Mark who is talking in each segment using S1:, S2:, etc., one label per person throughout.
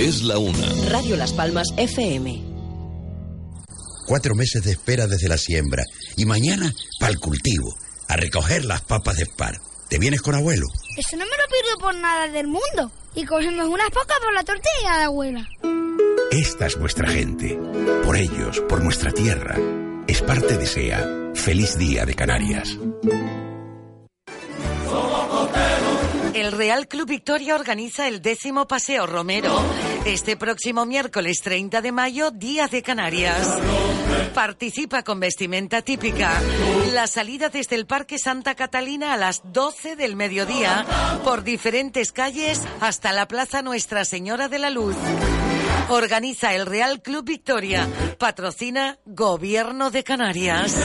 S1: Es la una.
S2: Radio Las Palmas FM.
S3: Cuatro meses de espera desde la siembra. Y mañana, para el cultivo. A recoger las papas de Spar. ¿Te vienes con abuelo?
S4: Eso no me lo pierdo por nada del mundo. Y cogemos unas pocas por la tortilla de abuela.
S3: Esta es nuestra gente. Por ellos, por nuestra tierra. Spar te desea. Feliz día de Canarias.
S5: El Real Club Victoria organiza el décimo Paseo Romero este próximo miércoles 30 de mayo, Día de Canarias. Participa con vestimenta típica. La salida desde el Parque Santa Catalina a las 12 del mediodía por diferentes calles hasta la Plaza Nuestra Señora de la Luz. Organiza el Real Club Victoria. Patrocina Gobierno de Canarias.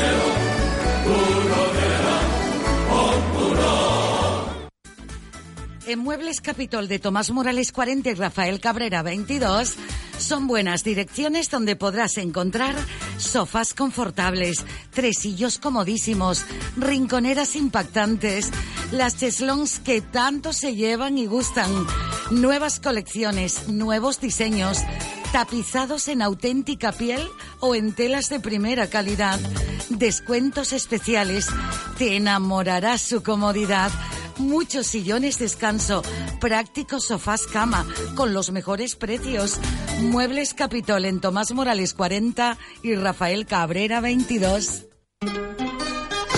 S5: En Muebles Capitol de Tomás Morales 40 y Rafael Cabrera 22 son buenas direcciones donde podrás encontrar sofás confortables, tresillos comodísimos, rinconeras impactantes, las cheslons que tanto se llevan y gustan, nuevas colecciones, nuevos diseños, tapizados en auténtica piel o en telas de primera calidad, descuentos especiales, te enamorará su comodidad muchos sillones descanso, prácticos sofás cama, con los mejores precios. Muebles Capitol en Tomás Morales 40 y Rafael Cabrera 22.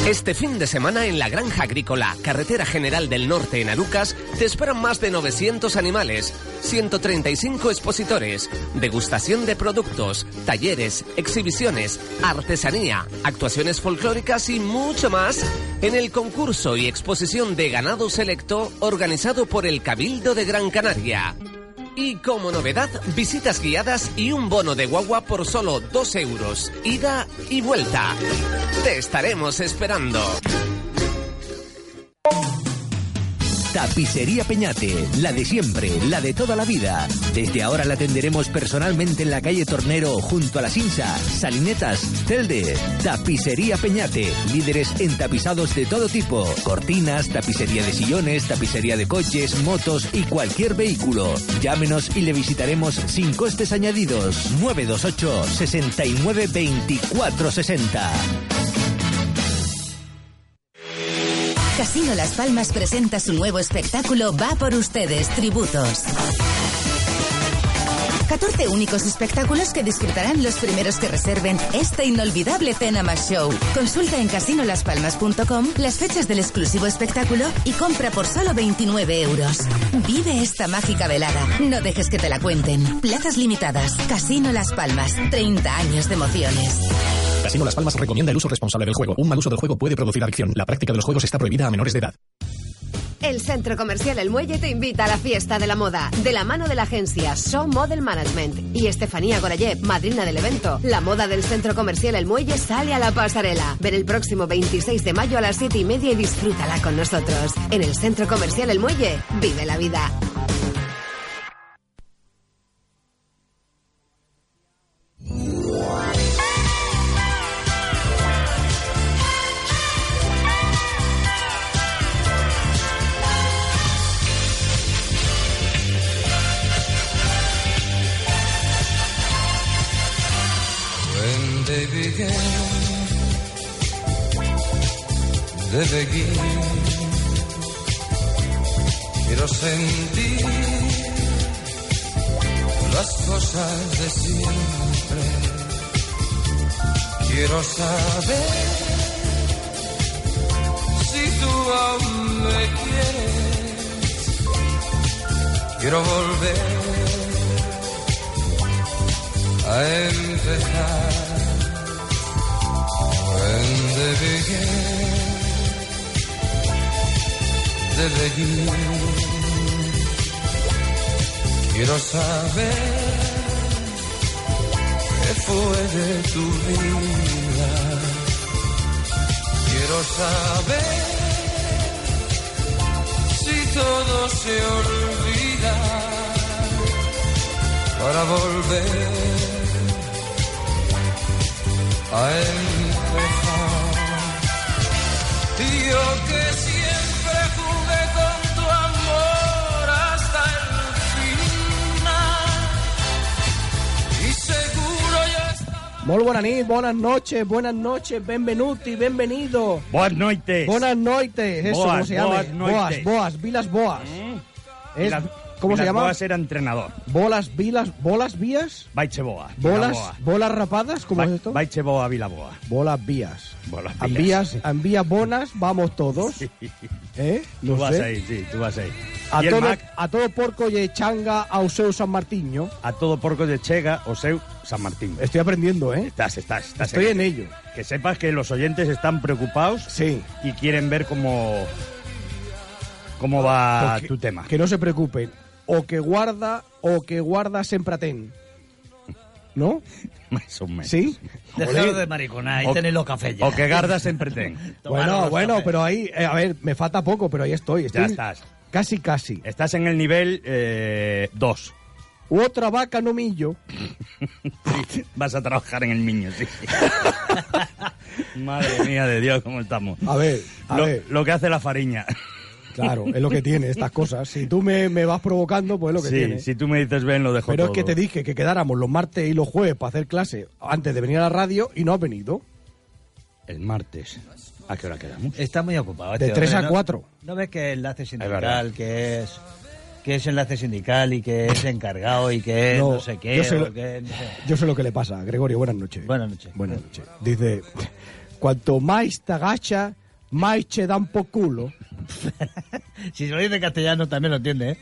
S6: Este fin de semana en la Granja Agrícola, Carretera General del Norte en Arucas, te esperan más de 900 animales, 135 expositores, degustación de productos, talleres, exhibiciones, artesanía, actuaciones folclóricas y mucho más en el concurso y exposición de ganado selecto organizado por el Cabildo de Gran Canaria. Y como novedad, visitas guiadas y un bono de guagua por solo 2 euros, ida y vuelta. Te estaremos esperando.
S7: Tapicería Peñate, la de siempre, la de toda la vida. Desde ahora la atenderemos personalmente en la calle Tornero, junto a la Sinsa, Salinetas, Telde. Tapicería Peñate, líderes en tapizados de todo tipo. Cortinas, tapicería de sillones, tapicería de coches, motos y cualquier vehículo. Llámenos y le visitaremos sin costes añadidos. 928 69 24 60.
S8: Casino Las Palmas presenta su nuevo espectáculo Va por ustedes, Tributos. 14 únicos espectáculos que disfrutarán los primeros que reserven este inolvidable Cena Más Show. Consulta en casinolaspalmas.com las fechas del exclusivo espectáculo y compra por solo 29 euros. Vive esta mágica velada. No dejes que te la cuenten. Plazas limitadas. Casino Las Palmas. 30 años de emociones.
S9: Casino Las Palmas recomienda el uso responsable del juego. Un mal uso del juego puede producir adicción. La práctica de los juegos está prohibida a menores de edad.
S10: El Centro Comercial El Muelle te invita a la fiesta de la moda, de la mano de la agencia Show Model Management y Estefanía Gorayev, madrina del evento. La moda del Centro Comercial El Muelle sale a la pasarela. Ven el próximo 26 de mayo a las 7 y media y disfrútala con nosotros. En el Centro Comercial El Muelle, vive la vida.
S11: Buenas noches, buenas noches, benvenuti, benvenido.
S12: Boas noites.
S11: Buenas noites, eso,
S12: Boas,
S11: ¿cómo se llama?
S12: boas.
S11: Boas, boas, Vilas Boas. Es-
S12: Vilas-
S11: ¿Cómo se llama?
S12: Boas era entrenador.
S11: Bolas, vilas, bolas, vías.
S12: Baiche Boa.
S11: Bolas,
S12: Vilaboa.
S11: bolas rapadas, ¿cómo es esto?
S12: Baiche Boa, Vilaboa.
S11: Bolas vías.
S12: Bolas
S11: Envías, envías bonas, vamos todos. ¿Eh?
S12: Tú
S11: No
S12: vas
S11: sé.
S12: ahí, sí, tú vas ahí.
S11: A todo,
S12: Mac,
S11: a todo porco y changa ao seu San Martiño.
S12: a todo porco de Chega, o seu, San Martín.
S11: Estoy aprendiendo, ¿eh?
S12: Estás, estás, estás.
S11: Estoy en ello.
S12: Que sepas que los oyentes están preocupados
S11: Sí.
S12: y quieren ver cómo, cómo va tu tema.
S11: Que no se preocupen. O que guarda, o que guarda sempre ten. ¿No?
S12: Más o menos.
S11: ¿Sí?
S13: Dejaros de mariconar y
S12: O-
S13: tenéis los cafés ya.
S12: O que Garda siempre ten.
S11: Bueno, bueno,
S13: cafés.
S11: pero ahí, eh, a ver, me falta poco, pero ahí estoy.
S12: Ya estás.
S11: Casi, casi.
S12: Estás en el nivel 2.
S11: Otra vaca no millo.
S12: Vas a trabajar en el niño, sí. Madre mía de Dios, ¿cómo estamos?
S11: A ver, a
S12: lo,
S11: ver.
S12: lo que hace la fariña.
S11: Claro, es lo que tiene estas cosas. Si tú me, me vas provocando, pues es lo que
S12: Sí,
S11: tiene.
S12: si tú me dices ven, lo dejo
S11: Pero es que te dije que quedáramos los martes y los jueves para hacer clase antes de venir a la radio y no has venido.
S12: El martes. ¿A qué hora quedamos?
S13: Está muy ocupado.
S11: De
S13: este
S11: tres
S13: hombre,
S11: a
S13: ¿no?
S11: cuatro.
S13: ¿No ves que es enlace sindical, que es que es enlace sindical y que es encargado y que es
S11: No,
S13: no, sé qué?
S11: yo sé lo-
S13: que no sé.
S11: Yo sé lo que le pasa. Gregorio, buenas noches.
S13: Buenas noches.
S11: Buenas noches. Dice, cuanto más te agacha, más te dan por culo.
S13: Si se lo dice en castellano también lo entiende, ¿eh?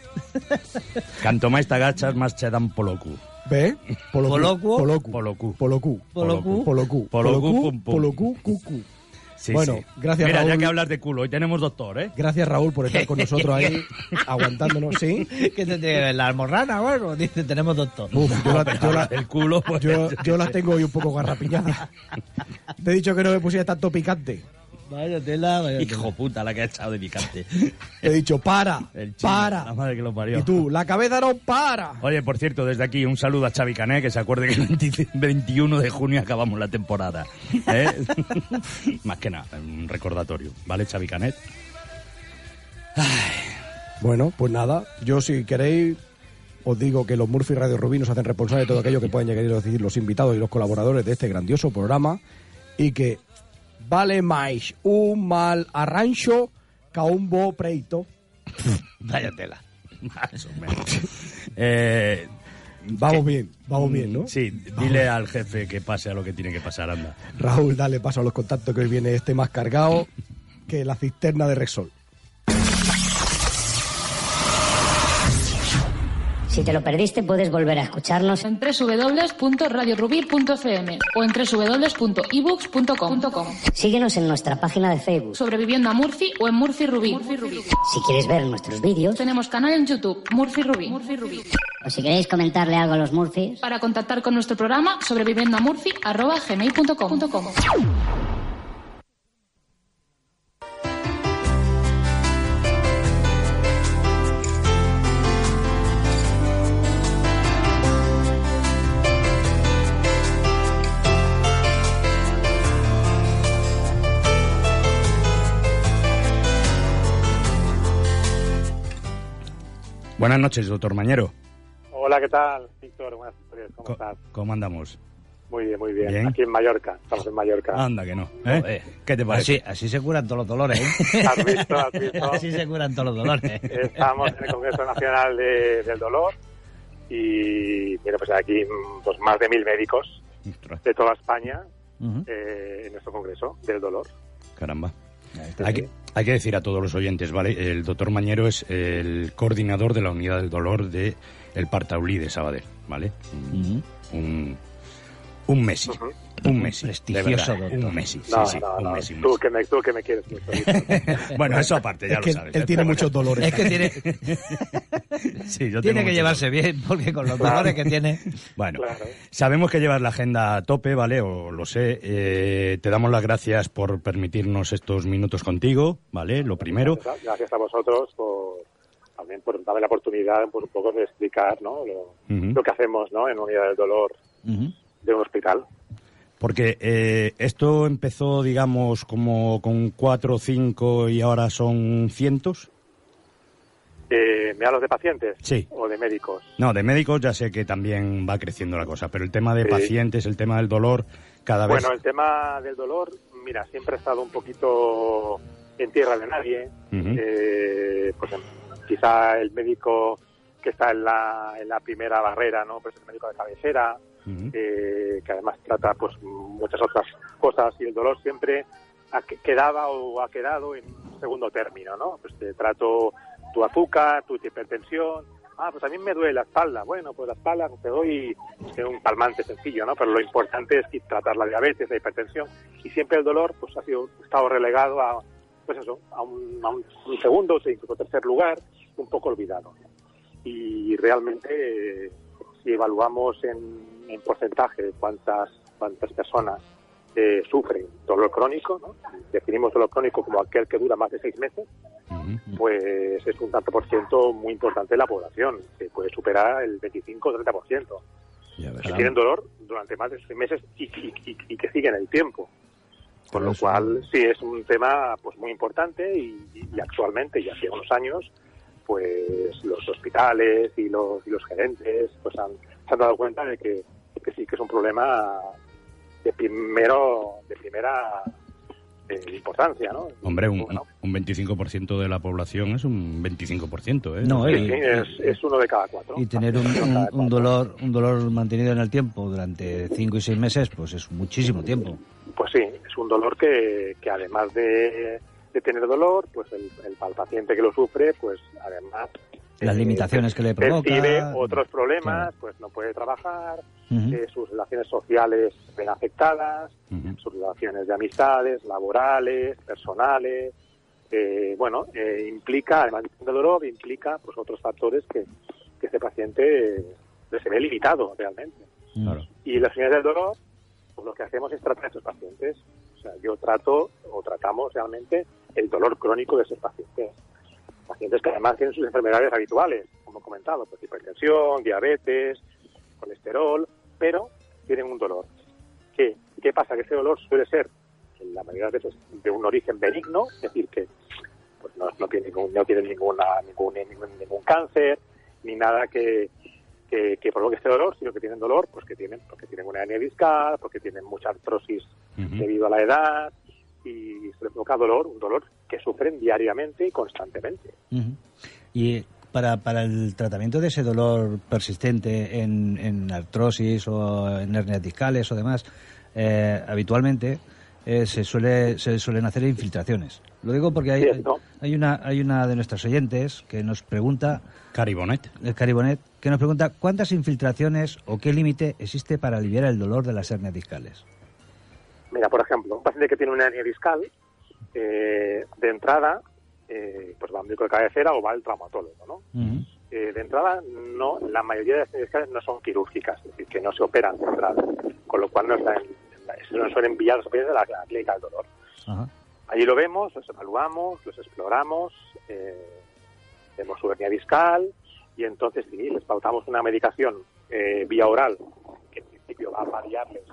S12: Canto más te agachas, más te dan polocu.
S11: ¿Ve? Polocu. Polocu.
S12: Polocu.
S11: Polocu.
S13: Polocu.
S11: Polocu.
S12: Polocu,
S11: Polocu. Cucu.
S12: Sí,
S11: Bueno,
S12: sí.
S11: gracias,
S12: Mira, ya
S11: Raúl.
S12: que hablas de culo, hoy tenemos doctor, ¿eh?
S11: Gracias, Raúl, por estar con nosotros ahí, aguantándonos. ¿Sí?
S13: ¿Qué te tiene? ¿La almorrana o algo? Dice, tenemos doctor.
S11: Uf, yo la, yo la-
S12: El culo, pues,
S11: yo, yo la tengo hoy un poco garrapiñada. Te he dicho que no me pusiera tanto picante.
S13: Vaya tela, vaya tela.
S12: Hijo puta, la que ha echado de picante.
S11: Te he dicho, para,
S12: El chino, La
S11: para.
S12: madre que lo parió.
S11: Y tú, la cabeza no para.
S12: Oye, por cierto, desde aquí un saludo a Xavi Cané, que se acuerde que el 20 21 de junio acabamos la temporada. ¿eh? Más que nada, un recordatorio. ¿Vale, Xavi Canet?
S11: Bueno, pues nada, yo si queréis os digo que los Murphy Radio Rubí nos hacen responsables de todo aquello que pueden llegar a decir los invitados y los colaboradores de este grandioso programa y que vale más un mal arrancho que un bo preito.
S12: Vaya tela. Más o menos. Eh,
S11: Vamos bien, vamos bien, ¿no?
S12: Sí, dile al jefe que pase a lo que tiene que pasar, anda.
S11: Raúl, dale paso a los contactos que hoy viene este más cargado que la cisterna de Rexol.
S14: Si te lo perdiste, puedes volver a escucharnos
S15: en www.radiorubí.cm o en www.ebooks.com.
S14: Síguenos en nuestra página de Facebook.
S15: Sobre Vivienda Murphy o en Murphy Rubí.
S14: Si quieres ver nuestros vídeos
S15: Tenemos canal en YouTube, Murphy Rubí.
S14: o si queréis comentarle algo a los Murphys,
S15: Para contactar con nuestro programa, sobre viviendamurphy.gmail.com.
S12: Buenas noches, doctor Mañero.
S16: Hola, ¿qué tal, Víctor? Buenas noches, ¿cómo
S12: Co-
S16: estás?
S12: ¿Cómo andamos?
S16: Muy bien, muy bien.
S12: Bien.
S16: Aquí en Mallorca, estamos en Mallorca.
S12: Anda que no. ¿eh? ¿Qué te parece?
S13: Así, así se curan todos los dolores, ¿eh?
S16: ¿Has visto? ¿Has visto?
S13: Así se curan todos los dolores.
S16: Estamos en el Congreso Nacional de- del Dolor y, mira, pues aquí pues, más de mil médicos de toda España eh, en nuestro Congreso del Dolor.
S12: Caramba. Hay que, hay que decir a todos los oyentes, ¿vale? El doctor Mañero es el coordinador de la unidad del dolor de el Partaulí de Sabadell, ¿vale? Un, Un Messi. Un Messi.
S13: prestigioso
S12: de verdad,
S13: doctor.
S12: Un Messi. Sí,
S16: No,
S12: sí,
S16: no,
S12: un
S16: no,
S12: Messi. un
S16: tú, que me, tú que me quieres mucho.
S12: Bueno, eso aparte, ya
S11: Es que
S12: lo sabes.
S11: él tiene muchos dolores.
S13: Es que tiene,
S12: Sí, yo tengo
S13: tiene que llevarse bien, porque con los dolores que tiene.
S12: Bueno, sabemos que llevas la agenda a tope, ¿vale? O lo sé. Eh, te damos las gracias por permitirnos estos minutos contigo, ¿vale? Lo primero.
S16: Gracias a vosotros por también por darme la oportunidad por un poco de explicar ¿no? lo, que hacemos ¿no? en unidad del dolor de un hospital.
S12: Porque eh, esto empezó, digamos, como con cuatro o cinco y ahora son cientos.
S16: Eh, ¿Me hablas de pacientes?
S12: Sí.
S16: ¿O de médicos?
S12: No, de médicos ya sé que también va creciendo la cosa, pero el tema de
S16: Sí.
S12: pacientes, el tema del dolor, cada vez...
S16: Bueno, el tema del dolor, mira, siempre ha estado un poquito en tierra de nadie. Eh, pues quizá el médico que está en la, en la primera barrera, ¿no? Pues el médico de cabecera, eh, que además trata pues muchas otras cosas y el dolor siempre ha que- quedaba o ha quedado en segundo término, ¿no? Pues te trato tu azúcar, tu hipertensión. Ah, pues a mí me duele la espalda. Bueno, pues la espalda te doy un calmante sencillo, ¿no? Pero lo importante es tratar la diabetes, la hipertensión y siempre el dolor pues ha sido estado relegado a pues eso, a un, a un- un segundo incluso tercer lugar, un poco olvidado. Y realmente eh, si evaluamos en, en porcentaje cuántas cuántas personas eh, sufren dolor crónico, ¿no? definimos dolor crónico como aquel que dura más de seis meses, pues es un tanto por ciento muy importante de la población, que puede superar el 25 o 30%. Que tienen dolor durante más de seis meses y, y- y- y que siguen el tiempo. Con lo cual, sí, es un tema pues muy importante y, y actualmente, y hace unos años, pues los hospitales y los, y los gerentes pues han, se han dado cuenta de que, que sí que es un problema de primero de primera eh, importancia, ¿no?
S12: Hombre, un, un 25% de la población es un 25%, ¿eh?
S13: No,
S16: Sí,
S13: y-
S16: sí, es, es uno de cada cuatro.
S13: Y tener un, un- un dolor un dolor mantenido en el tiempo durante cinco y seis meses, pues es muchísimo tiempo.
S16: Pues sí, es un dolor que, que además de, de tener dolor, pues el, el, paciente que lo sufre, pues además
S13: Las limitaciones que le provoca.
S16: percibe otros problemas, pues no puede trabajar,
S13: Ujú.
S16: eh, sus relaciones sociales ven afectadas, sus relaciones de amistades, laborales, personales. eh, bueno, eh, implica, además de dolor, implica pues otros factores que, que este paciente eh, se ve limitado realmente. Y las unidades del dolor, pues lo que hacemos es tratar a estos pacientes. O sea, yo trato o tratamos realmente el dolor crónico de esos pacientes. Pacientes que además tienen sus enfermedades habituales, como he comentado, pues hipertensión, diabetes, colesterol, pero tienen un dolor. ¿Qué, qué pasa? Que ese dolor suele ser, en la mayoría de veces, de un origen benigno, es decir, que pues no, no tiene, ningún, no tiene ninguna, ningún, ningún, ningún cáncer, ni nada que, que, que provoque este dolor, sino que tienen dolor pues que tienen, porque tienen una hernia discal, porque tienen mucha artrosis debido a la edad, y se les provoca dolor, un dolor que sufren diariamente y constantemente.
S13: Y para, para el tratamiento de ese dolor persistente en, en artrosis o en hernias discales o demás, eh, habitualmente eh, se, suele, se suelen hacer infiltraciones. Lo digo porque hay, hay, una, hay una de nuestras oyentes que nos pregunta...
S12: Caribonet.
S13: Caribonet, que nos pregunta cuántas infiltraciones o qué límite existe para aliviar el dolor de las hernias discales.
S16: Mira, por ejemplo, un paciente que tiene una hernia discal, eh, de entrada, eh, pues va al médico de cabecera o va al traumatólogo, ¿no? Eh, de entrada, no, la mayoría de las hernias discales no son quirúrgicas, es decir, que no se operan de entrada, con lo cual no, están, no suelen enviar los pacientes a la, la clínica del dolor. Allí lo vemos, los evaluamos, los exploramos, vemos su hernia discal y entonces sí, les pautamos una medicación vía oral que en principio va a variarles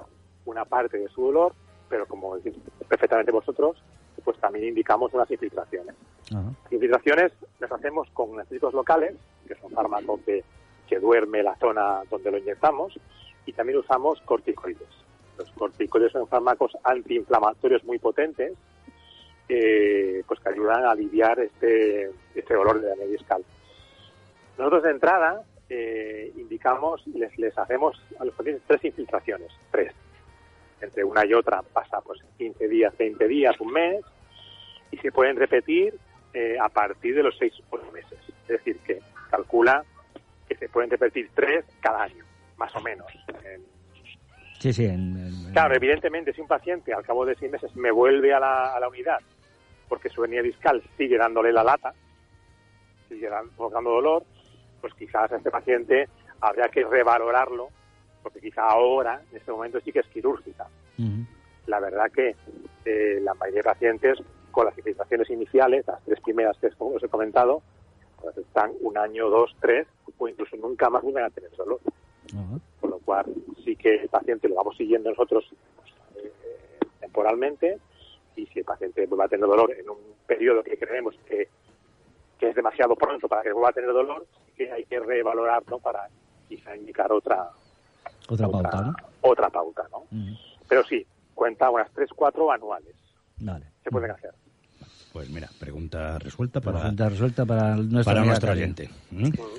S16: una parte de su dolor, pero como decís perfectamente vosotros, pues también indicamos unas infiltraciones. Las infiltraciones las hacemos con anestésicos locales, que son fármacos que, que duerme la zona donde lo inyectamos, y también usamos corticoides. Los corticoides son fármacos antiinflamatorios muy potentes, eh, pues que ayudan a aliviar este, este dolor de la hernia discal. Nosotros de entrada eh, indicamos, les, les hacemos a los pacientes tres infiltraciones, tres. Entre una y otra pasa pues 15 días, 20 días, un mes, y se pueden repetir eh, a partir de los 6 o 8 meses. Es decir, que calcula que se pueden repetir tres cada año, más o menos. En-
S13: Sí, sí. en- en-
S16: Claro, evidentemente, si un paciente al cabo de seis meses me vuelve a la, a la unidad porque su hernia discal sigue dándole la lata, sigue dan- provocando dolor, pues quizás a este paciente habría que revalorarlo, porque quizá ahora, en este momento, sí que es quirúrgica. La verdad que eh, la mayoría de pacientes con las cicatrizaciones iniciales, las tres primeras que os he comentado, pues están un año, dos, tres, o incluso nunca más vuelven a tener dolor. Con lo cual, sí que el paciente lo vamos siguiendo nosotros pues, eh, temporalmente y si el paciente vuelve a tener dolor en un periodo que creemos que, que es demasiado pronto para que vuelva a tener dolor, sí que hay que revalorarlo para quizá indicar otra
S13: Otra pauta, ¿no?
S16: otra pauta, ¿no? Pero sí, cuenta unas tres, cuatro anuales.
S13: Vale.
S16: Se pueden hacer.
S12: Pues mira, pregunta resuelta para,
S13: Pregunta resuelta para nuestra
S12: para nuestro oyente. ¿Mm?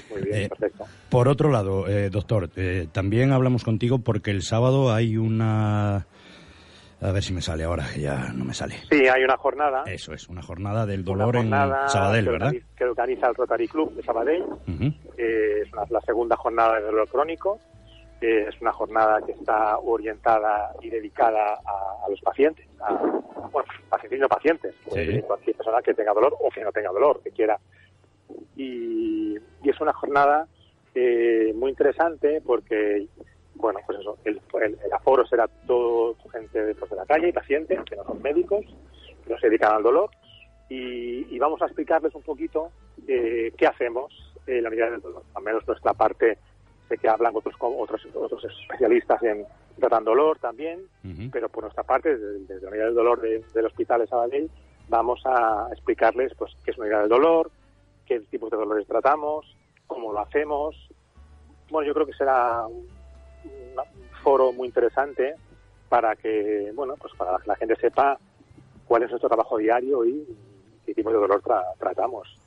S16: Muy bien,
S12: Eh,
S16: perfecto.
S12: Por otro lado, eh, doctor, eh, también hablamos contigo porque el sábado hay una... A ver si me sale ahora, que ya no me sale.
S16: Sí, hay una jornada.
S12: Eso es, una jornada del
S16: una
S12: dolor
S16: jornada
S12: en Sabadell,
S16: que
S12: ¿verdad?
S16: organiza- Que organiza el Rotary Club de Sabadell.
S12: Ujú.
S16: Eh, es una- la segunda jornada de dolor crónico. Eh, es una jornada que está orientada y dedicada a, a los pacientes, a, bueno, pacientes y no pacientes,
S12: Sí.
S16: venir cualquier persona que tenga dolor o que no tenga dolor, que quiera. Y, y es una jornada eh, muy interesante porque, bueno, pues eso, el, el- el aforo será todo gente de, pues, de la calle y pacientes que no son médicos, que no se dedican al dolor y, y vamos a explicarles un poquito eh, qué hacemos en la unidad del dolor. Al menos nuestra parte, sé que hablan otros otros, otros especialistas en tratando dolor también, pero por nuestra parte, desde, desde la unidad del dolor de- del Hospital de Sabadell, vamos a explicarles pues qué es una unidad del dolor, qué tipos de dolores tratamos, cómo lo hacemos. Bueno, yo creo que será un, un foro muy interesante para que, bueno, pues para que la gente sepa cuál es nuestro trabajo diario y qué tipo de dolor tra- tratamos.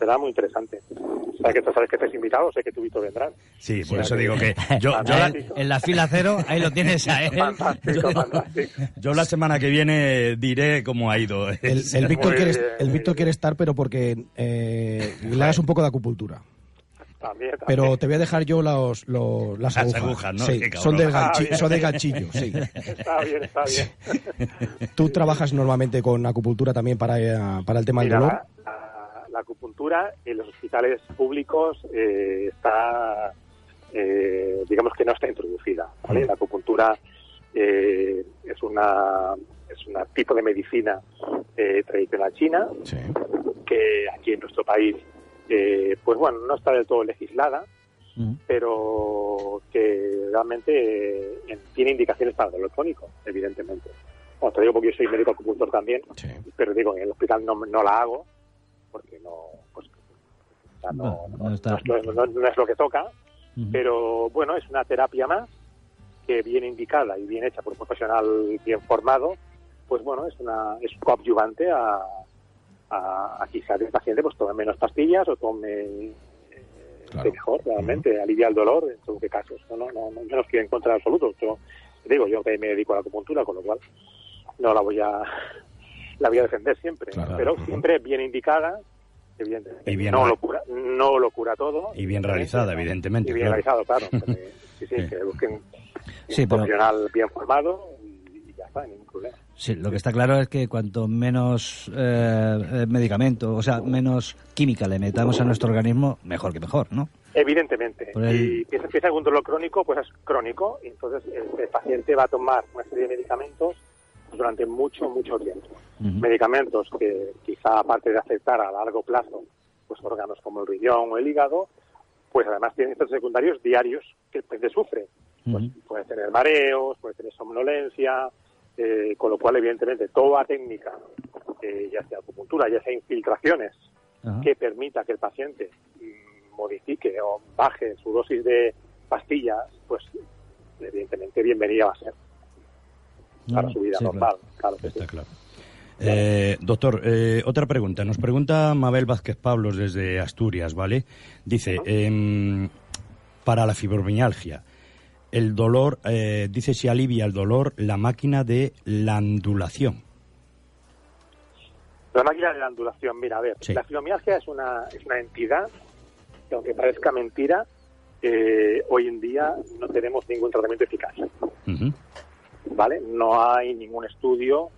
S16: Será muy interesante. O sea, que tú sabes que estés invitado, sé que tú, Víctor, vendrás.
S12: Sí, por
S16: O
S12: eso
S16: sea
S12: digo que yo, yo, la.
S13: En la fila cero, ahí lo tienes a él.
S16: Fantástico, fantástico.
S12: yo la semana que viene diré cómo ha ido.
S11: El, el Víctor quiere,
S16: bien,
S11: el Víctor quiere estar, pero porque eh, le hagas un poco de acupuntura.
S16: También, también.
S11: Pero te voy a dejar yo los, los- las,
S12: Las
S11: agujas.
S12: agujas, ¿no?
S11: Sí, son, del ganchi- son de ganchillo, sí.
S16: Está bien, está bien.
S11: ¿Tú trabajas normalmente con acupuntura también para, eh, para el tema del
S16: Mira,
S11: dolor?
S16: La, acupuntura en los hospitales públicos eh, está, eh, digamos que no está introducida. ¿vale? La acupuntura eh, es una es un tipo de medicina eh, tradicional china que aquí en nuestro país, eh, pues bueno, no está del todo legislada, pero que realmente eh, tiene indicaciones para el dolor crónico, evidentemente. Bueno, te digo porque yo soy médico acupuntor también, pero digo, en el hospital no, no la hago, porque no, pues, o sea, no,
S13: No, no está.
S16: no es, lo que toca, pero bueno, es una terapia más que bien indicada y bien hecha por un profesional bien formado, pues bueno, es una es coadyuvante a, a, a quizás el paciente pues tome menos pastillas o tome eh, mejor realmente, alivia el dolor en según qué casos. No, no, no, no, yo no estoy en contra absoluto. Yo digo, yo que me dedico a la acupuntura, con lo cual no la voy a la voy a defender siempre, pero siempre bien indicada, evidentemente.
S12: Y bien
S16: no lo cura, no lo cura todo.
S12: Y bien realizada, evidentemente.
S16: Y bien
S12: claro.
S16: realizado, claro. porque, sí, sí, que busquen
S13: Sí,
S16: un
S13: pero-
S16: profesional bien formado y, y ya está, ningún problema.
S13: Sí, lo que está claro es que cuanto menos eh, eh, medicamento, o sea, menos química le metamos a nuestro organismo, mejor que mejor, ¿no?
S16: Evidentemente.
S13: El-
S16: empieza con dolor crónico, pues es crónico, y entonces el, el paciente va a tomar una serie de medicamentos durante mucho, mucho tiempo. Medicamentos que quizá aparte de afectar a largo plazo pues órganos como el riñón o el hígado, pues además tienen efectos secundarios diarios que el paciente sufre. Pues puede tener mareos, puede tener somnolencia, eh, con lo cual evidentemente toda técnica, eh, ya sea acupuntura, ya sea infiltraciones, que permita que el paciente mm, modifique o baje su dosis de pastillas, pues evidentemente bienvenida va a ser para su vida
S12: sí,
S16: normal. Claro que sí.
S12: Eh, doctor, eh, otra pregunta. Nos pregunta Mabel Vázquez Pablos desde Asturias, ¿vale? Dice, em, para la fibromialgia, el dolor, eh, dice si alivia el dolor la máquina de la ondulación.
S16: La máquina de la ondulación, mira, a ver,
S12: Sí.
S16: la fibromialgia es una, es una entidad que aunque parezca mentira, eh, hoy en día no tenemos ningún tratamiento eficaz.
S12: Ujú.
S16: ¿Vale? No hay ningún estudio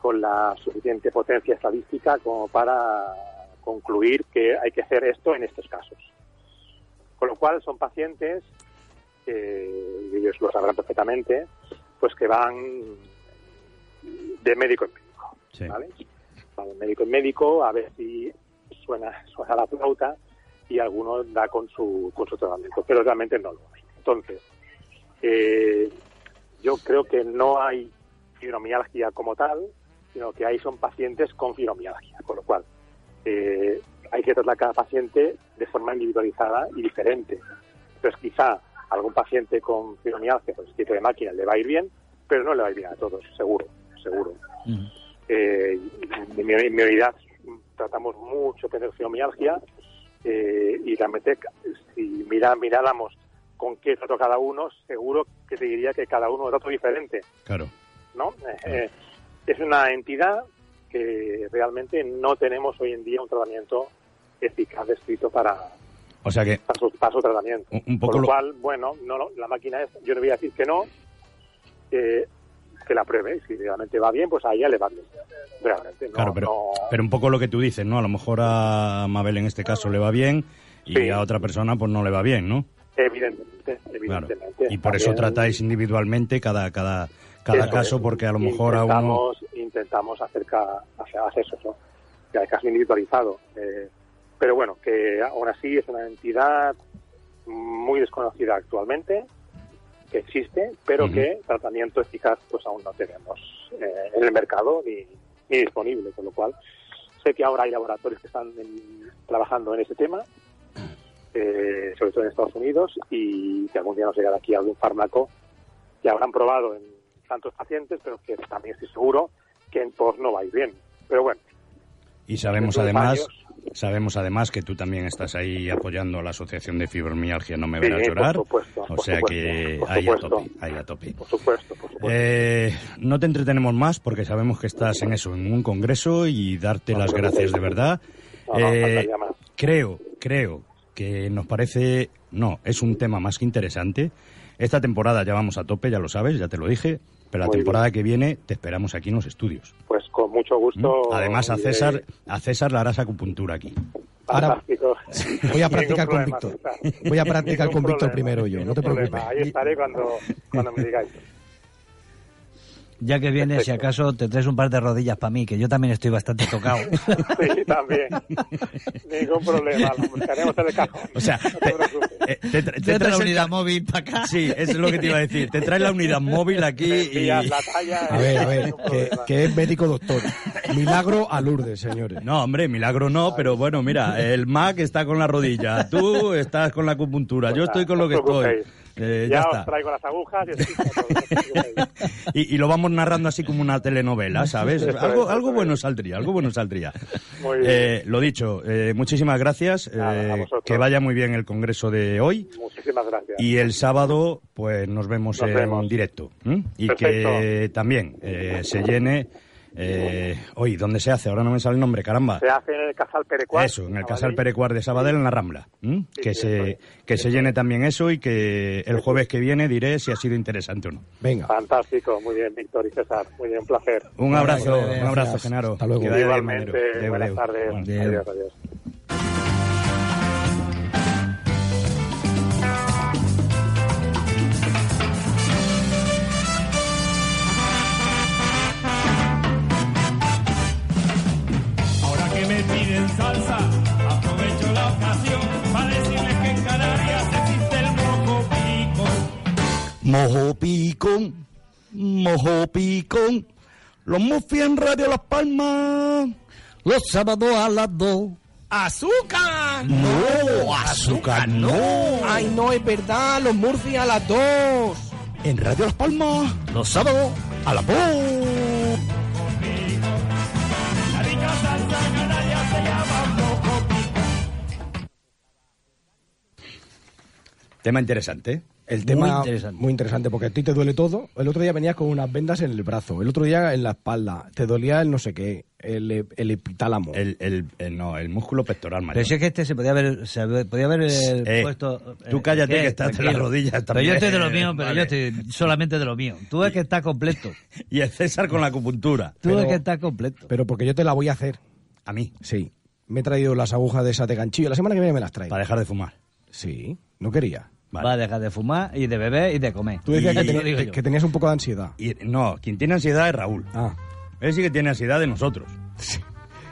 S16: con la suficiente potencia estadística como para concluir que hay que hacer esto en estos casos. Con lo cual son pacientes, y ellos lo sabrán perfectamente, pues que van de médico en médico, ¿vale? Van de médico en médico a ver si suena, suena la flauta y alguno da con su, con su tratamiento, pero realmente no lo hay. Entonces, eh, yo creo que no hay fibromialgia como tal, sino que hay son pacientes con fibromialgia, con lo cual eh, hay que tratar a cada paciente de forma individualizada y diferente. Entonces, quizá algún paciente con fibromialgia, con este tipo de máquina, le va a ir bien, pero no le va a ir bien a todos, seguro, seguro. Eh, en, mi, en mi unidad tratamos mucho tener fibromialgia eh, y realmente si mira, miráramos con qué trato cada uno, seguro que te diría que cada uno es trato diferente,
S12: Claro.
S16: ¿no? Eh, es una entidad que realmente no tenemos hoy en día un tratamiento eficaz descrito para,
S12: O sea que
S16: para, su, para su tratamiento.
S12: Un- poco
S16: Por lo cual, bueno, no, no, la máquina es, yo le voy a decir que no, que, que la pruebe, si realmente va bien, pues a ella le va bien. Realmente, no,
S12: Claro, pero,
S16: no-
S12: pero un poco lo que tú dices, ¿no? A lo mejor a Mabel en este caso le va bien y
S16: Sí.
S12: a otra persona pues no le va bien, ¿no?
S16: Evidentemente,
S12: Claro.
S16: evidentemente.
S12: Y por eso tratáis individualmente cada cada cada caso
S16: es.
S12: porque a lo mejor a uno
S16: intentamos, hacer, hacer, eso, ¿no? hay caso individualizado. Eh, pero bueno, que aún así es una entidad muy desconocida actualmente, que existe, pero que tratamiento eficaz pues aún no tenemos eh, en el mercado ni, ni disponible, con lo cual sé que ahora hay laboratorios que están en- trabajando en ese tema, eh, sobre todo en Estados Unidos, y que algún día nos llegará aquí algún fármaco que habrán probado en tantos pacientes, pero que también estoy seguro que en todos no va a ir bien. Pero bueno,
S12: y sabemos además sabemos además que tú también estás ahí apoyando a la Asociación de Fibromialgia No Me
S16: Sí,
S12: Verás
S16: por
S12: Llorar.
S16: supuesto,
S12: o
S16: por
S12: sea que
S16: por
S12: ahí a tope, ahí a tope.
S16: por supuesto, por supuesto.
S12: Eh, no te entretenemos más porque sabemos que estás en eso, en un congreso y darte
S16: No
S12: las gracias de verdad.
S16: No, no,
S12: Eh, creo, creo que nos parece, no, es un tema más que interesante. Esta temporada ya vamos a tope, ya lo sabes, ya te lo dije, pero la
S16: Muy
S12: temporada que viene te esperamos aquí en los estudios.
S16: Pues con mucho gusto.
S12: ¿Mm? Además a César, a César le harás acupuntura aquí.
S16: fantástico.
S11: Voy a practicar con Víctor. Voy a practicar con Víctor primero yo, no te preocupes.
S16: problema. Ahí estaré cuando, cuando me digáis.
S13: Ya que vienes, si acaso te traes un par de rodillas para mí, que yo también estoy bastante tocado.
S16: Sí, también. Ningún problema, lo buscaremos en el cajón.
S12: O sea,
S16: No te.
S12: Eh, te, te
S13: la
S12: traes el
S13: unidad móvil para acá.
S12: Sí, eso es lo que te iba a decir. Te traes la unidad móvil aquí y...
S16: la talla.
S11: A ver, a ver, que, es médico doctor. Milagro a Lourdes, señores.
S12: No, hombre, milagro no, pero bueno, mira, el Mac está con la rodilla, tú estás con la acupuntura, yo estoy con lo que estoy. Eh, ya
S16: ya os
S12: está.
S16: traigo las agujas y.
S12: Y, y lo vamos narrando así como una telenovela, ¿sabes? Algo, algo bueno saldría, algo bueno saldría.
S16: Muy bien.
S12: Eh, lo dicho, eh, muchísimas gracias,
S16: Nada,
S12: que vaya muy bien el congreso de hoy.
S16: Muchísimas gracias.
S12: Y el sábado, pues nos vemos
S16: Nos
S12: en
S16: vemos.
S12: directo. Y
S16: Perfecto.
S12: que también se llene. Eh, hoy, ¿dónde se hace? Ahora no me sale el nombre, caramba.
S16: Se hace en el Casal Perecuar.
S12: Eso, en el. Casal Perecuar de Sabadell, en la Rambla. que
S16: sí,
S12: se, que se llene también eso y que el jueves que viene diré si ha sido interesante o no.
S11: Venga.
S16: Fantástico, muy bien, Víctor y César. Muy bien, un placer.
S12: Un abrazo, un abrazo, Genaro.
S11: Hasta luego.
S16: Igualmente, buenas tardes.
S12: Bueno.
S16: Adiós, adiós.
S17: Que me piden salsa, aprovecho la ocasión para decirles que en Canarias existe el mojo pico.
S12: Mojo picón, mojo picón. Los Murphy en Radio Las Palmas. Los sábados a las dos.
S18: ¡Azúcar!
S12: No, azúcar no.
S18: Ay, no, es verdad, los Murphy a las dos.
S12: En Radio Las Palmas. Los sábados a las dos. Tema interesante.
S11: El tema
S19: Muy interesante.
S11: muy interesante porque a ti te duele todo. El otro día venías con unas vendas en el brazo, el otro día en la espalda, te dolía el no sé qué, el, el epitálamo.
S12: El, el- el- no, el músculo pectoral,
S19: Pero
S12: Mario.
S19: si es que este se podía haber, se haber- podía haber eh,
S12: Eh,
S19: puesto.
S12: tú cállate que estás de las rodillas
S19: Pero yo estoy de lo mío, pero
S12: Vale.
S19: yo estoy solamente de lo mío. Tú es que estás completo.
S12: Y el César con la acupuntura.
S19: Tú
S11: Pero-
S19: es que estás completo.
S11: Pero porque yo te la voy a hacer.
S12: A mí.
S11: Sí. Me he traído las agujas de esas de ganchillo. La semana que viene me las traigo.
S12: Para dejar de fumar.
S11: Sí, no quería.
S19: Va a dejar de fumar y de beber y de comer.
S11: Tú decías
S19: Y-
S11: que, tenías un poco de ansiedad.
S12: Y, no, quien tiene ansiedad es Raúl.
S11: Ah.
S12: Él sí que tiene ansiedad de nosotros.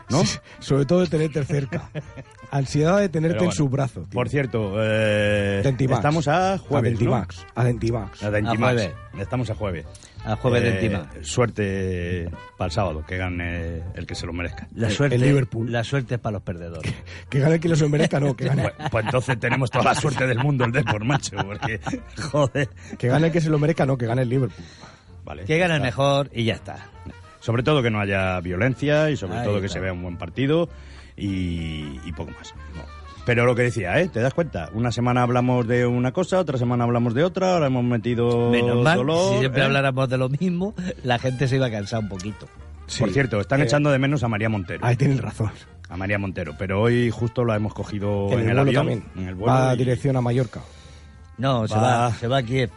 S12: ¿No?
S11: Sí, sobre todo de tenerte cerca. Ansiedad de tenerte en brazos. tío.
S12: Por cierto, eh,
S11: Dentimax.
S12: estamos a jueves,
S11: A Dentimax. A Dentimax.
S12: ¿no? A Dentimax.
S19: A jueves.
S12: Estamos a jueves.
S19: A jueves
S12: Eh,
S19: Dentimax.
S12: Suerte para el sábado, que gane el que se lo merezca.
S19: La
S11: El-
S19: suerte,
S11: el Liverpool.
S19: la suerte es para los perdedores.
S11: Que gane el que lo se merezca, no, que gane,
S12: Pues, pues entonces tenemos toda la suerte del mundo el Depor, macho, porque, joder.
S11: que gane el que se lo merezca, no, que gane el Liverpool.
S12: Vale.
S19: Que gane el mejor y ya está.
S12: Sobre todo que no haya violencia y sobre
S19: Ahí
S12: todo que
S19: está.
S12: se vea un buen partido y, y poco más. No. Pero lo que decía, ¿eh? ¿Te das cuenta? Una semana hablamos de una cosa, otra semana hablamos de otra, ahora hemos metido
S19: Menos mal,
S12: dolor.
S19: si siempre
S12: ¿eh?
S19: habláramos de lo mismo, la gente se iba a cansar un poquito.
S12: Por cierto, están
S11: Eh,
S12: echando de menos a María Montero.
S11: Ahí tienes razón.
S12: A María Montero, pero hoy justo la hemos cogido
S11: En
S12: en,
S11: el
S12: el, avión.
S11: también.
S12: En el vuelo
S11: Va
S12: y-
S11: dirección a Mallorca.
S19: No, se
S12: Va.
S19: va, se va a Kiev.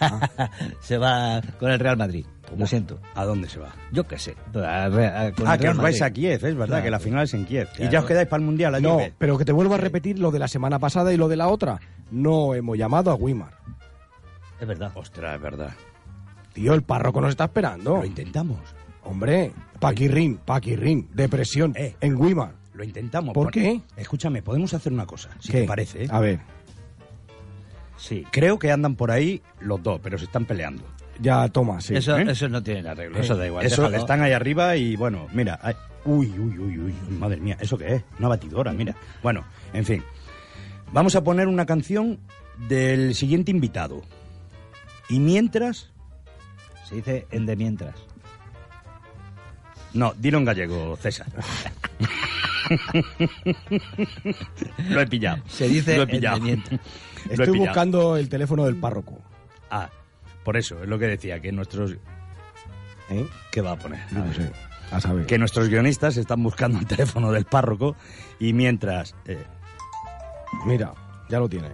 S19: se va con el Real Madrid. Lo siento.
S12: ¿A dónde se va?
S19: Yo qué sé. A- a- con
S12: Ah, que os vais a Kiev, es verdad,
S19: Claro.
S12: que la final es en Kiev. Y ya os quedáis para el Mundial allí.
S11: No, pero que te vuelvo a repetir lo de la semana pasada y lo de la otra. No hemos llamado a Wimar.
S19: Es verdad.
S12: Ostras, es verdad.
S11: Tío, el párroco nos está esperando.
S12: Lo intentamos.
S11: Hombre, Paquirrín, Paquirrín, depresión,
S12: Eh.
S11: en Wimar.
S12: Lo intentamos.
S11: ¿Por qué?
S12: Escúchame, podemos hacer una cosa, si
S11: ¿Qué?
S12: te parece. ¿eh?
S11: A ver,
S19: Sí.
S12: Creo que andan por ahí los dos, pero se están peleando.
S11: Ya toma, sí.
S19: Eso,
S12: ¿Eh?
S19: eso no tiene arreglo. Eso da igual.
S12: Eso,
S19: déjalo.
S12: están ahí arriba y bueno, mira. uy, uy, uy, uy, uy, madre mía, ¿eso qué es? Una batidora, mira. Bueno, en fin. Vamos a poner una canción del siguiente invitado. Y mientras.
S19: Se dice en de mientras.
S12: No, dilo en gallego, César. Lo he pillado.
S19: Se dice
S12: Lo he
S19: en de mientras.
S12: He
S11: Estoy
S12: pillado.
S11: buscando el teléfono del párroco.
S12: Ah, por eso, es lo que decía, que nuestros.
S11: ¿Eh?
S12: ¿Qué va a poner? A
S11: No
S12: ver.
S11: sé. A saber.
S12: que nuestros guionistas están buscando el teléfono del párroco y mientras... eh,
S11: Mira, ya lo tiene.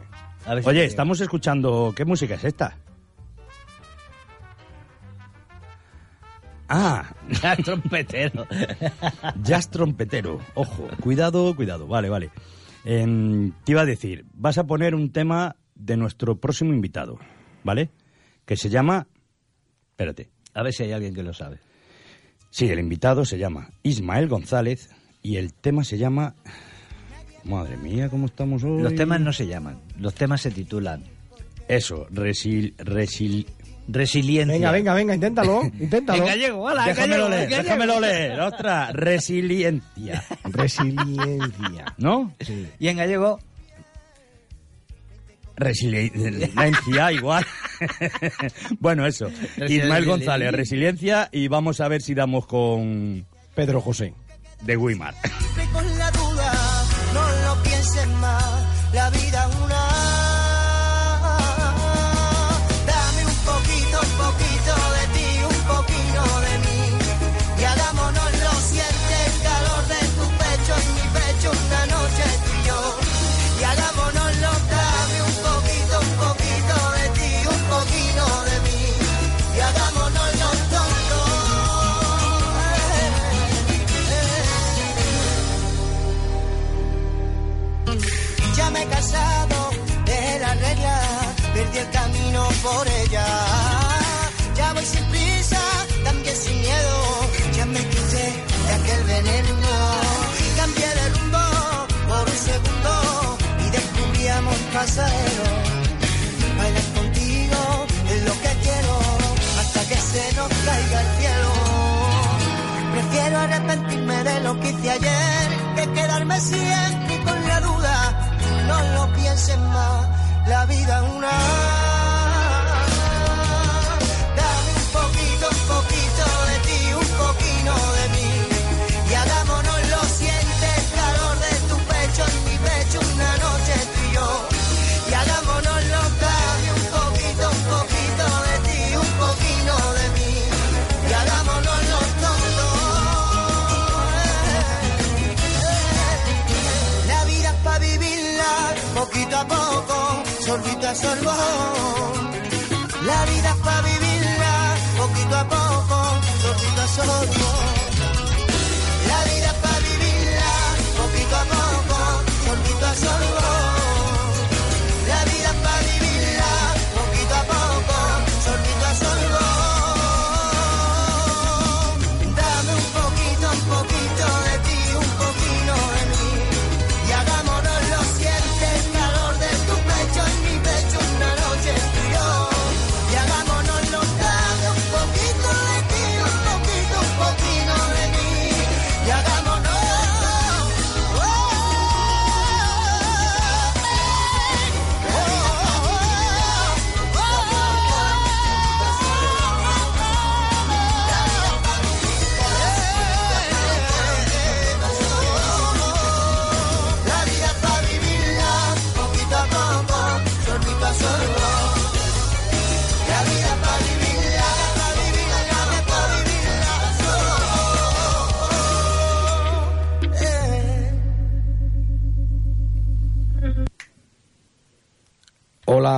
S19: A ver si
S12: oye, estamos escuchando... ¿Qué música es esta? Ah,
S19: Ya, trompetero.
S12: jazz trompetero. Ojo, cuidado, cuidado. Vale, vale. Em, te iba a decir, vas a poner un tema de nuestro próximo invitado, ¿vale? Que se llama... Espérate.
S19: A ver si hay alguien que lo sabe.
S12: Sí, el invitado se llama Ismael González y el tema se llama... Madre mía, ¿cómo estamos hoy?
S19: Los temas no se llaman. Los temas se titulan
S12: Eso, resil... resil...
S19: Resiliencia.
S11: Venga, venga, venga, inténtalo, inténtalo.
S19: En gallego, hola, en
S12: Déjamelo
S19: gallego,
S12: leer, déjamelo leer. Ostras, resiliencia.
S11: Resiliencia.
S12: ¿No?
S19: Y en gallego,
S12: Resiliencia, igual. bueno, eso. Ismael González, resiliencia. Y vamos a ver si damos con
S11: Pedro José.
S12: de Guimar.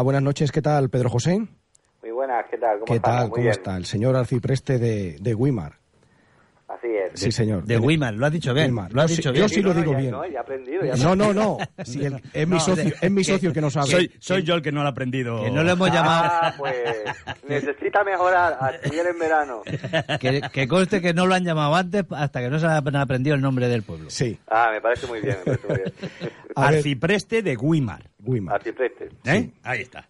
S11: Buenas noches, ¿qué tal, Pedro José?
S20: Muy buenas, ¿qué tal? ¿Cómo
S11: ¿Qué
S20: estamos?
S11: tal?
S20: Muy
S11: ¿Cómo
S20: bien.
S11: está? El señor arcipreste de, de Weimar.
S20: Así es.
S11: Sí, señor.
S13: De Weimar, lo has dicho bien. Lo has
S11: Yo sí-
S13: dicho
S11: yo
S13: bien.
S11: sí lo digo bien.
S20: No, ya he aprendido.
S11: No, no, no. Es mi socio,
S13: de-
S11: es mi socio que no sabe.
S12: Soy, soy yo el que no lo ha aprendido.
S13: Que no lo hemos llamado.
S20: Ah, pues necesita mejorar estudiar en verano.
S13: Que, que conste que no lo han llamado antes hasta que no se han aprendido el nombre del pueblo.
S11: Sí.
S20: Ah, me parece muy bien, me parece muy bien.
S12: Arcipreste de Guimar.
S11: Weimar.
S20: Arcipreste.
S12: ¿eh? Ahí está.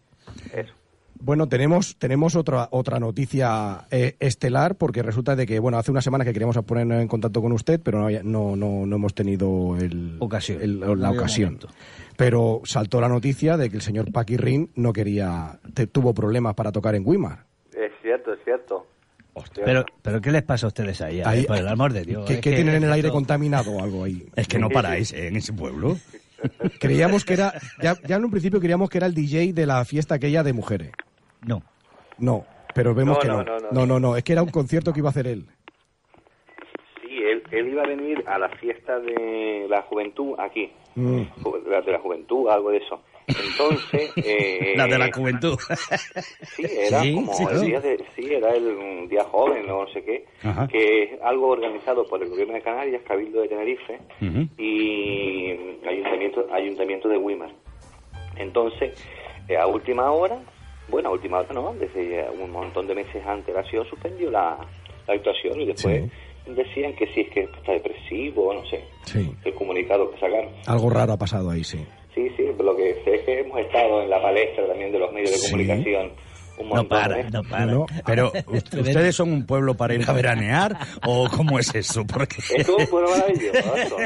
S20: Eso.
S11: Bueno, tenemos, tenemos otra, otra noticia eh, estelar, porque resulta de que, bueno, hace una semana que queríamos ponernos en contacto con usted, pero no, había- no, no, no hemos tenido el,
S13: Ocasión.
S11: el- la ocasión.
S13: momento.
S11: Pero saltó la noticia de que el señor Paquirrin no quería, te- tuvo problemas para tocar en Weimar.
S20: Es cierto, es cierto.
S13: Pero, pero ¿qué les pasa a ustedes ahí? Por el amor de Dios.
S11: ¿Qué,
S13: es
S11: qué
S13: que
S11: tienen en el aire contaminado o algo ahí?
S12: Es que no paráis ¿eh? en ese pueblo.
S11: Creíamos que era, ya, ya en un principio creíamos que era el DJ de la fiesta aquella de mujeres.
S13: No.
S11: No, pero vemos
S20: No,
S11: que
S20: no,
S11: no.
S20: no, no.
S11: No, no, no, es que era un concierto que iba a hacer él.
S20: Sí, él, él iba a venir a la fiesta de la juventud aquí.
S11: Mm.
S20: De la juventud, algo de eso. Entonces... eh,
S12: La de la juventud.
S20: Sí, era
S12: Sí,
S20: como
S12: sí,
S20: el día de, sí, era el un día joven o no sé qué,
S12: Ajá.
S20: que es algo organizado por el gobierno de Canarias, Cabildo de Tenerife y Ayuntamiento, Ayuntamiento de Weimar. Entonces, eh, a última hora, bueno, a última hora no, desde un montón de meses antes la ciudad suspendió la, la actuación y después decían que si es que está depresivo, no sé,
S11: Sí.
S20: el comunicado que sacaron.
S11: Algo raro ha pasado ahí, sí.
S20: Sí, sí, lo que sé es que hemos estado en la palestra también de los medios de
S11: Sí.
S20: comunicación un
S13: No
S20: montón
S13: para, no para.
S11: No,
S12: Pero, ¿ustedes son un pueblo para ir a veranear? ¿O cómo es eso? Porque...
S20: Es un pueblo maravilloso.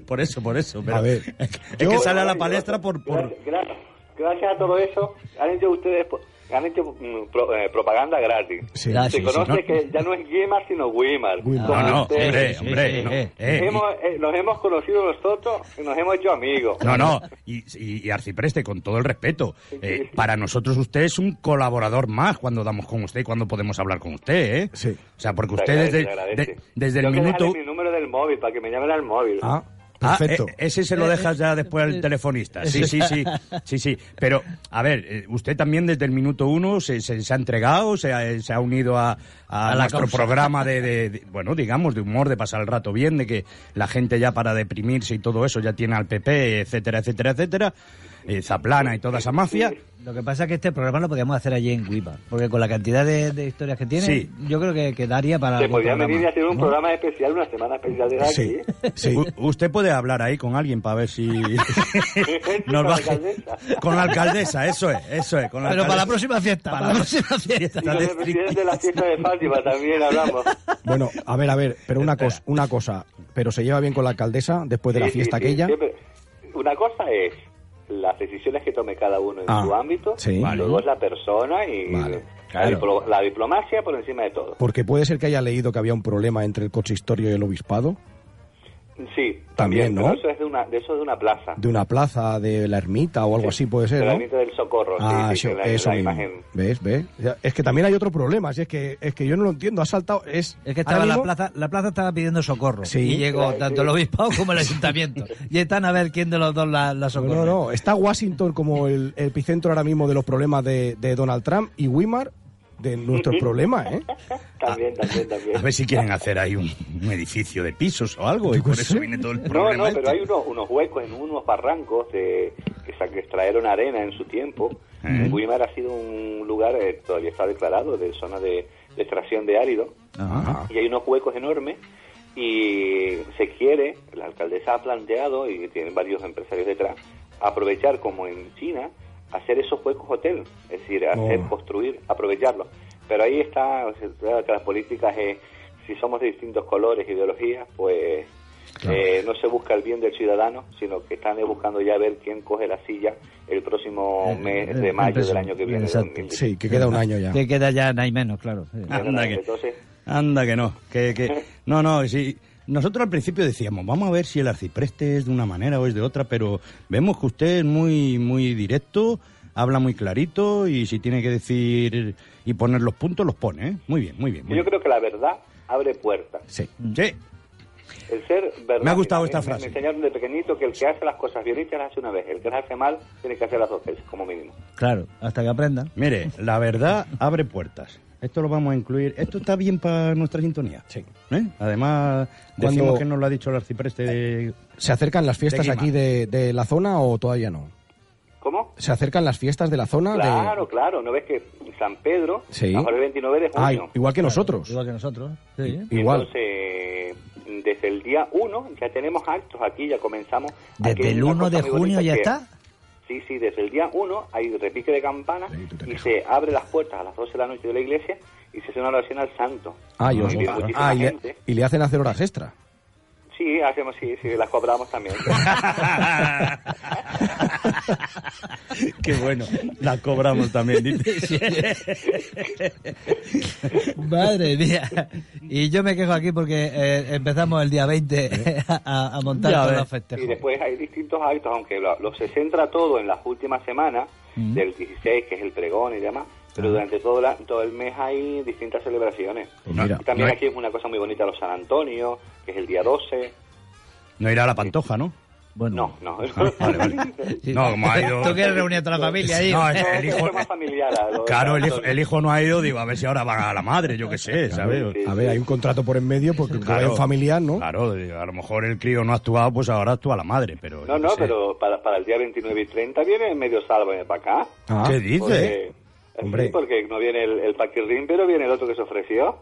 S12: por eso, por eso. Pero
S11: A ver,
S12: es
S11: yo-
S12: que sale a la palestra por... por...
S20: Gracias, gra- gracias a todo eso, han hecho ustedes han hecho mm, pro- eh, propaganda gratis.
S11: Sí.
S13: Ah,
S20: Se
S13: sí,
S20: conoce
S12: sí.
S20: que ya no es Guimar, sino. Como
S12: No, no, hombre,
S13: sí,
S12: hombre.
S13: sí,
S12: no,
S13: eh.
S12: eh,
S20: Hemos, eh, nos hemos conocido nosotros y nos hemos hecho amigos.
S12: No, no, y, y, y Arcipreste, con todo el respeto, eh, para nosotros usted es un colaborador más cuando damos con usted y cuando podemos hablar con usted, ¿eh?
S11: Sí.
S12: O sea, porque usted
S20: agradece,
S12: desde, de- desde el
S20: Tengo que
S12: minuto...
S20: mi número del móvil para que me llamen al móvil.
S11: Ah, perfecto.
S12: eh, ese se lo dejas ya después al telefonista. Sí, sí, sí. Sí, sí. Pero, a ver, eh, usted también desde el minuto uno se, se- se ha entregado, se ha, se ha unido a, a nuestro
S13: causa.
S12: programa de, de- de- bueno, digamos, de humor, de pasar el rato bien, de que la gente ya para deprimirse y todo eso ya tiene al PP, etcétera, etcétera, etcétera. Eh, Zaplana y toda esa mafia.
S13: Lo que pasa es que este programa lo podíamos hacer allí en Guipa, porque con la cantidad de, de historias que tiene,
S12: Sí.
S13: yo creo que quedaría para
S20: Se podría
S13: programa,
S20: venir y hacer un
S13: ¿no?
S20: programa especial, una semana especial de
S11: Sí,
S20: aquí.
S11: sí.
S12: U- usted puede hablar ahí con alguien para ver si
S20: Con
S12: nos
S20: la
S12: va-
S20: alcaldesa.
S12: con la alcaldesa, eso es, eso es. Con la
S13: Pero para la
S12: alcaldesa.
S13: próxima fiesta, para la próxima fiesta.
S20: Y con el presidente de la fiesta de Fátima también hablamos.
S11: Bueno, a ver, a ver, pero una cosa, una cosa, pero se lleva bien con la alcaldesa después de la
S20: Sí, sí,
S11: fiesta
S20: sí,
S11: aquella.
S20: siempre. Una cosa es las decisiones que tome cada uno en
S11: Ah,
S20: su ámbito,
S11: sí. Vale.
S20: luego es la persona y
S11: Vale,
S20: la, diplo- la diplomacia por encima de todo.
S11: Porque puede ser que haya leído que había un problema entre el consistorio y el obispado.
S20: Sí,
S11: También, ¿no?
S20: pero Eso es de una, de eso es de una plaza.
S11: De una plaza, de la ermita o algo así puede ser,
S20: de la
S11: ¿no?
S20: ermita del Socorro, sí,
S11: Ah,
S20: sí,
S11: eso,
S20: que la,
S11: eso
S20: la
S11: mismo.
S20: imagen.
S11: ¿Ves? ¿Ves? Es que también hay otro problema, si es que es que yo no lo entiendo, ha saltado es
S13: Es que estaba la plaza, la plaza estaba pidiendo socorro.
S11: Sí.
S13: Y llegó tanto
S11: sí.
S13: el obispado como el ayuntamiento. Y están a ver quién de los dos la, la
S11: No,
S13: socorre.
S11: no, no, está Washington como el, el epicentro ahora mismo de los problemas de, de Donald Trump y Weimar de nuestros problemas, ¿eh?
S20: También, también, también.
S12: A ver si quieren hacer ahí un, un edificio de pisos o algo y por eso viene todo el
S20: No,
S12: problema.
S20: no,
S12: este.
S20: pero hay unos, unos huecos en unos barrancos de, que, que extrajeron arena en su tiempo.
S12: Eh.
S20: Weimar ha sido un lugar, eh, todavía está declarado, de zona de, de extracción de árido.
S12: Ajá.
S20: Y hay unos huecos enormes y se quiere, la alcaldesa ha planteado, y tienen varios empresarios detrás, aprovechar como en China, hacer esos huecos hotel, es decir, hacer,
S11: Oh.
S20: construir, aprovecharlos. Pero ahí está, o sea, que las políticas, eh, si somos de distintos colores, ideologías, pues eh, no se busca el bien del ciudadano, sino que están eh, buscando ya ver quién coge la silla el próximo mes de mayo del año que viene.
S13: Exacto.
S20: 2020.
S11: Sí, que queda un año ya.
S13: Que queda ya nada y menos, claro. sí.
S12: Anda que,
S20: Entonces,
S12: anda que no. Que, que, no, no, sí. Nosotros al principio decíamos, vamos a ver si el arcipreste es de una manera o es de otra, pero vemos que usted es muy, muy directo, habla muy clarito y si tiene que decir y poner los puntos, los pone, ¿eh? Muy bien, muy bien. muy
S20: yo
S12: bien.
S20: creo que la verdad abre puertas.
S12: Sí. Sí.
S20: El ser verdad.
S12: Me ha gustado esta
S20: me-
S12: frase.
S20: Me enseñaron de pequeñito que el que hace las cosas bien hechas las hace una vez. El que las hace mal tiene que hacer las dos veces, como mínimo.
S13: Claro, hasta que aprendan.
S12: Mire, la verdad abre puertas. Esto lo vamos a incluir. Esto está bien para nuestra sintonía.
S11: Sí.
S12: ¿Eh? Además,
S11: Cuando-
S12: decimos que nos lo ha dicho el arcipreste de...
S11: ¿Se acercan las fiestas
S12: De
S11: aquí de, de la zona o todavía no?
S20: ¿Cómo?
S11: ¿Se acercan las fiestas de la zona? de-
S20: Claro, claro. ¿No ves que San Pedro,
S11: Sí.
S20: ahora el 29 de
S11: Ah,
S20: junio?
S11: igual que nosotros.
S13: Igual que nosotros. Sí.
S11: Igual.
S20: Entonces, desde el día 1 ya tenemos actos aquí, ya comenzamos.
S13: Desde el
S20: una
S13: 1
S20: cosa
S13: de junio ya
S20: que-
S13: está.
S20: Sí, sí, desde el día 1 hay repique de campana y se abre las puertas a las 12 de la noche de la iglesia y se hace una oración al santo.
S11: Ah, y, os- ah, y le, y le hacen hacer horas extra.
S20: Sí, hacemos, sí, sí, las cobramos también.
S12: Qué bueno. La cobramos también, dice.
S13: Madre mía. Y yo me quejo aquí porque eh, empezamos el día 20 a, a montar
S12: Ya
S13: todos los festejos.
S20: Y después hay distintos actos, aunque lo, lo se centra todo en las últimas semanas,
S13: Mm.
S20: del 16, que es el pregón y demás, pero
S12: Ah.
S20: durante todo, la- todo el mes hay distintas celebraciones.
S12: Pues mira,
S20: y también
S12: no hay-
S20: aquí es una cosa muy bonita, los San Antonio, que es el día 12.
S12: No irá a la pantoja, ¿no?
S20: No, no.
S12: Vale, vale. No, como ha ido...
S13: ¿Tú quieres reunir a toda la familia ahí?
S12: No, el hijo...
S20: más familiar.
S12: Claro, el hijo, el no ha ido, digo, a ver si ahora va a la madre, yo qué sé, ¿sabes?
S11: A ver, hay un contrato por en medio porque como
S12: Claro.
S11: es familiar, ¿no?
S12: Claro, a lo mejor el crío no ha actuado, pues ahora actúa la madre, pero...
S20: No, no,
S12: sé.
S20: pero para, para el día 29 y 30 viene medio salvo para acá.
S11: Ah,
S12: ¿Qué dice?
S20: Porque,
S11: Hombre.
S20: sí, porque no viene el, el paquirrín, pero viene el otro que se ofreció.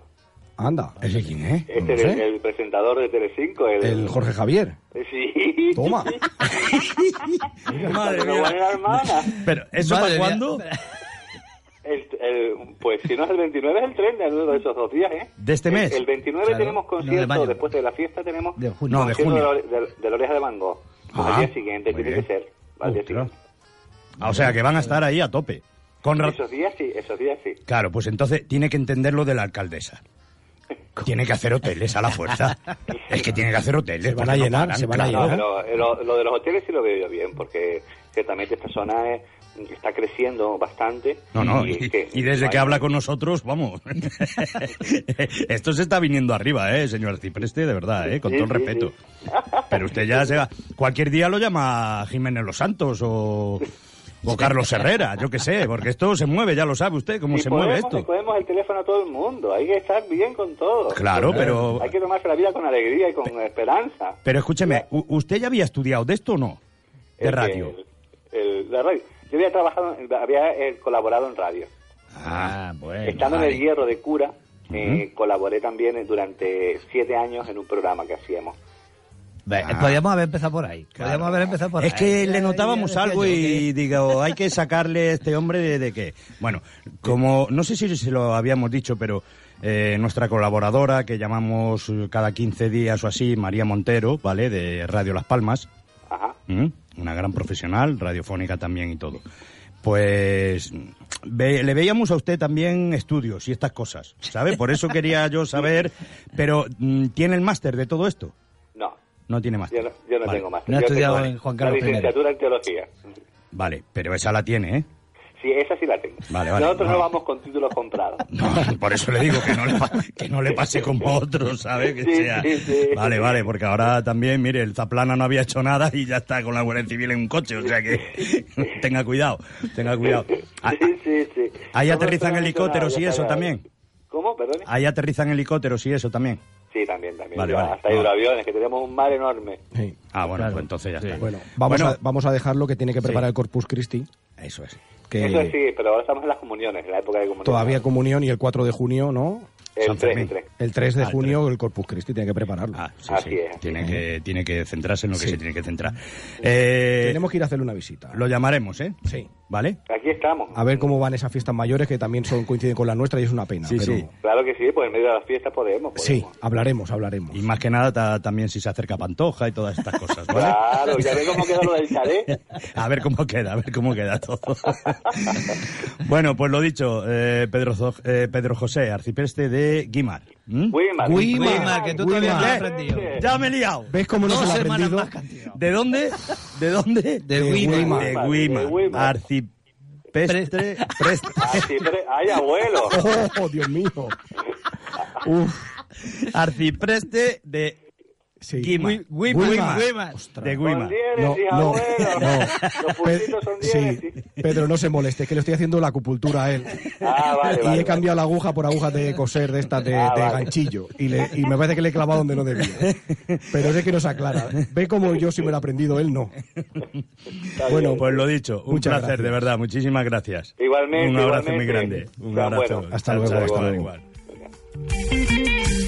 S11: Anda.
S12: ¿Ese quién es?
S20: Este
S11: No
S20: es
S11: sé.
S20: el, el presentador de Telecinco. El,
S11: El Jorge Javier.
S20: Sí.
S11: Toma.
S12: Madre
S20: Pero
S12: mía.
S20: hermana.
S12: Pero, ¿eso
S13: Madre
S12: para cuándo?
S20: El, el- pues si no es el 29 es el 30, es uno de esos dos días, ¿eh?
S12: ¿De este
S20: El-
S12: mes?
S20: El, 29
S13: Claro.
S20: tenemos
S13: No, de
S20: concierto, después de la fiesta tenemos
S13: De junio.
S12: No, de
S20: concierto
S12: junio.
S20: de, la- de- de la oreja de Van Gogh. Pues
S12: Ah,
S20: al día siguiente
S12: muy
S20: tiene
S12: bien.
S20: que ser. Al día
S12: Ostras.
S20: siguiente.
S12: Ah, O sea, que van a estar ahí a tope. Con ra-
S20: Esos días sí, esos días sí.
S12: Claro, pues entonces tiene que entender lo de la alcaldesa. Tiene que hacer hoteles a la fuerza. Es que tiene que hacer hoteles.
S11: Se van a
S12: no
S11: llenar,
S12: paran,
S11: se van a.
S20: No,
S11: llenar.
S20: pero eh, lo, lo de los hoteles sí lo veo yo bien, porque ciertamente esta zona es- está creciendo bastante.
S12: No, no,
S20: y,
S12: y,
S20: que-
S12: y desde que habla con nosotros, vamos. Esto se está viniendo arriba, ¿eh, señor Arcipreste? De verdad, ¿eh? Con
S20: Sí,
S12: todo el
S20: sí,
S12: respeto.
S20: sí.
S12: Pero usted ya se va... Cualquier día lo llama Jiménez Los Santos o, o Carlos Herrera, yo qué sé, porque esto se mueve, ya lo sabe usted, cómo se mueve
S20: podemos,
S12: esto.
S20: podemos el teléfono a todo el mundo. Hay que estar bien con todo.
S12: Claro, pero-
S20: Hay que tomarse la vida con alegría y con esperanza.
S12: Pero escúcheme, ¿u- ¿usted ya había estudiado de esto o no? De
S20: El-
S12: radio.
S20: el- el- la radio. Yo había trabajado, en- había eh, colaborado en radio.
S13: Ah, bueno.
S20: Estando en el hierro de cura, eh, colaboré también durante siete años en un programa que hacíamos.
S12: Ah.
S13: Podríamos haber empezado por ahí. Podríamos haber empezado por
S12: Es
S13: ahí.
S12: que
S13: Ya-
S12: le
S13: ya
S12: notábamos algo
S13: yo
S12: y digo, hay que sacarle a este hombre de, de que... Bueno, como no sé si se lo habíamos dicho, pero eh, nuestra colaboradora, que llamamos cada 15 días o así, María Montero, ¿vale? De Radio Las Palmas.
S20: Ajá.
S12: ¿Mm? Una gran profesional, radiofónica también y todo. Pues ve- le veíamos a usted también estudios y estas cosas, ¿sabe? Por eso quería yo saber, pero mm, ¿tiene el máster de todo esto?
S20: No,
S12: tiene máster.
S20: Yo no, yo no
S12: Vale.
S20: tengo máster.
S13: No ha estudiado en Juan
S20: la
S13: Carlos I.
S20: licenciatura en teología.
S12: Vale, pero esa la tiene, ¿eh?
S20: Sí, esa sí la tengo.
S12: Vale, vale.
S20: Nosotros no,
S12: No.
S20: vamos con títulos comprados.
S12: Por eso le digo que no le, que no le pase como otros, ¿sabes? Que
S20: Sí,
S12: sea.
S20: sí, sí.
S12: Vale, vale, porque ahora también, mire, el Zaplana no había hecho nada y ya está con la Guardia Civil en un coche, o sea que tenga cuidado, tenga cuidado. Ah,
S20: Sí, sí, sí.
S12: Ahí aterrizan helicópteros
S20: nada,
S12: y eso también.
S20: ¿Cómo? Perdón.
S12: Ahí aterrizan helicópteros y eso también.
S20: Sí, también, también.
S12: Vale, vale.
S20: Hasta
S12: No.
S20: hidroaviones, que tenemos un mar enorme.
S12: Ah, bueno, pues entonces ya está.
S11: Bueno, vamos,
S12: Bueno,
S11: a, vamos a dejar lo que tiene que preparar el Corpus Christi.
S12: Eso es.
S11: Que
S20: Eso sí, pero ahora estamos en las comuniones, en la época de comuniones.
S11: todavía comunión y el 4 de junio, ¿no?
S20: El
S12: San
S20: 3,
S12: Fermín.
S20: el 3.
S11: El 3 de
S12: Ah, el
S11: junio el Corpus Christi tiene que prepararlo.
S12: Sí,
S20: Así
S12: sí,
S20: es.
S12: Tiene que, tiene que centrarse en lo que
S11: Sí.
S12: se tiene que centrar. Eh,
S11: Tenemos que ir a hacerle una visita.
S12: Lo llamaremos, ¿eh?
S11: Sí.
S12: ¿Vale?
S20: Aquí estamos.
S11: A ver cómo van esas fiestas mayores que también son coinciden con la nuestra y es una pena.
S12: Sí,
S11: pero
S12: sí.
S20: Claro que sí, pues en medio de las fiestas podemos.
S11: Sí, hablaremos, hablaremos.
S12: Y más que nada ta- también si se acerca Pantoja y todas estas cosas, ¿vale?
S20: Claro, ya ve cómo queda lo del chalet.
S12: A ver cómo queda, a ver cómo queda todo. bueno, pues lo dicho, eh, Pedro, eh, Pedro José, arcipreste de Guimar. ¿Mm?
S20: Weimar.
S13: Weimar, que tú todavía no has aprendido.
S12: Ya me he liado.
S11: ¿Ves cómo no
S13: Dos
S11: se lo ha
S13: semanas
S11: aprendido?
S12: ¿De dónde? ¿De dónde?
S13: De Weimar.
S12: De
S20: Ah, sí, pero- Ay, abuelo.
S11: ¡Oh, Dios mío! Uf,
S12: Arcipreste de
S11: sí.
S13: Weimar,
S12: Weimar.
S13: Weimar.
S12: De
S20: dieres,
S11: No, no, no.
S20: Los puntitos son.
S11: Sí, Pedro, no se moleste, es que le estoy haciendo la acupuntura a él.
S20: Ah, vale,
S11: y
S20: vale.
S11: he cambiado la aguja por agujas de coser de estas de,
S20: Ah,
S11: de
S20: vale.
S11: ganchillo. Y, le- y me parece que le he clavado donde no debía. Pero es que no se aclara. Ve como yo sí me lo he aprendido, él no.
S20: Está
S11: Bueno,
S20: bien.
S12: Pues lo dicho, un
S11: Muchas
S12: placer,
S11: gracias.
S12: de verdad. Muchísimas gracias.
S20: Igualmente,
S12: Un abrazo
S20: igualmente.
S12: muy grande. Un abrazo.
S20: buenos.
S11: Hasta
S12: Chao,
S11: luego, hasta
S12: igual,
S11: luego.
S21: distinta, presumida,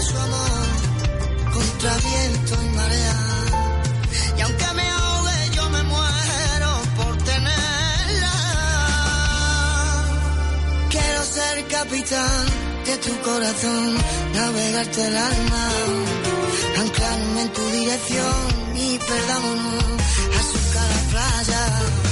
S21: su amor contra viento y marea y aunque me ahogue yo me muero por tenerla. Quiero ser capitán de tu corazón, navegarte el alma, anclarme en tu dirección y perdámonos a su cara playa.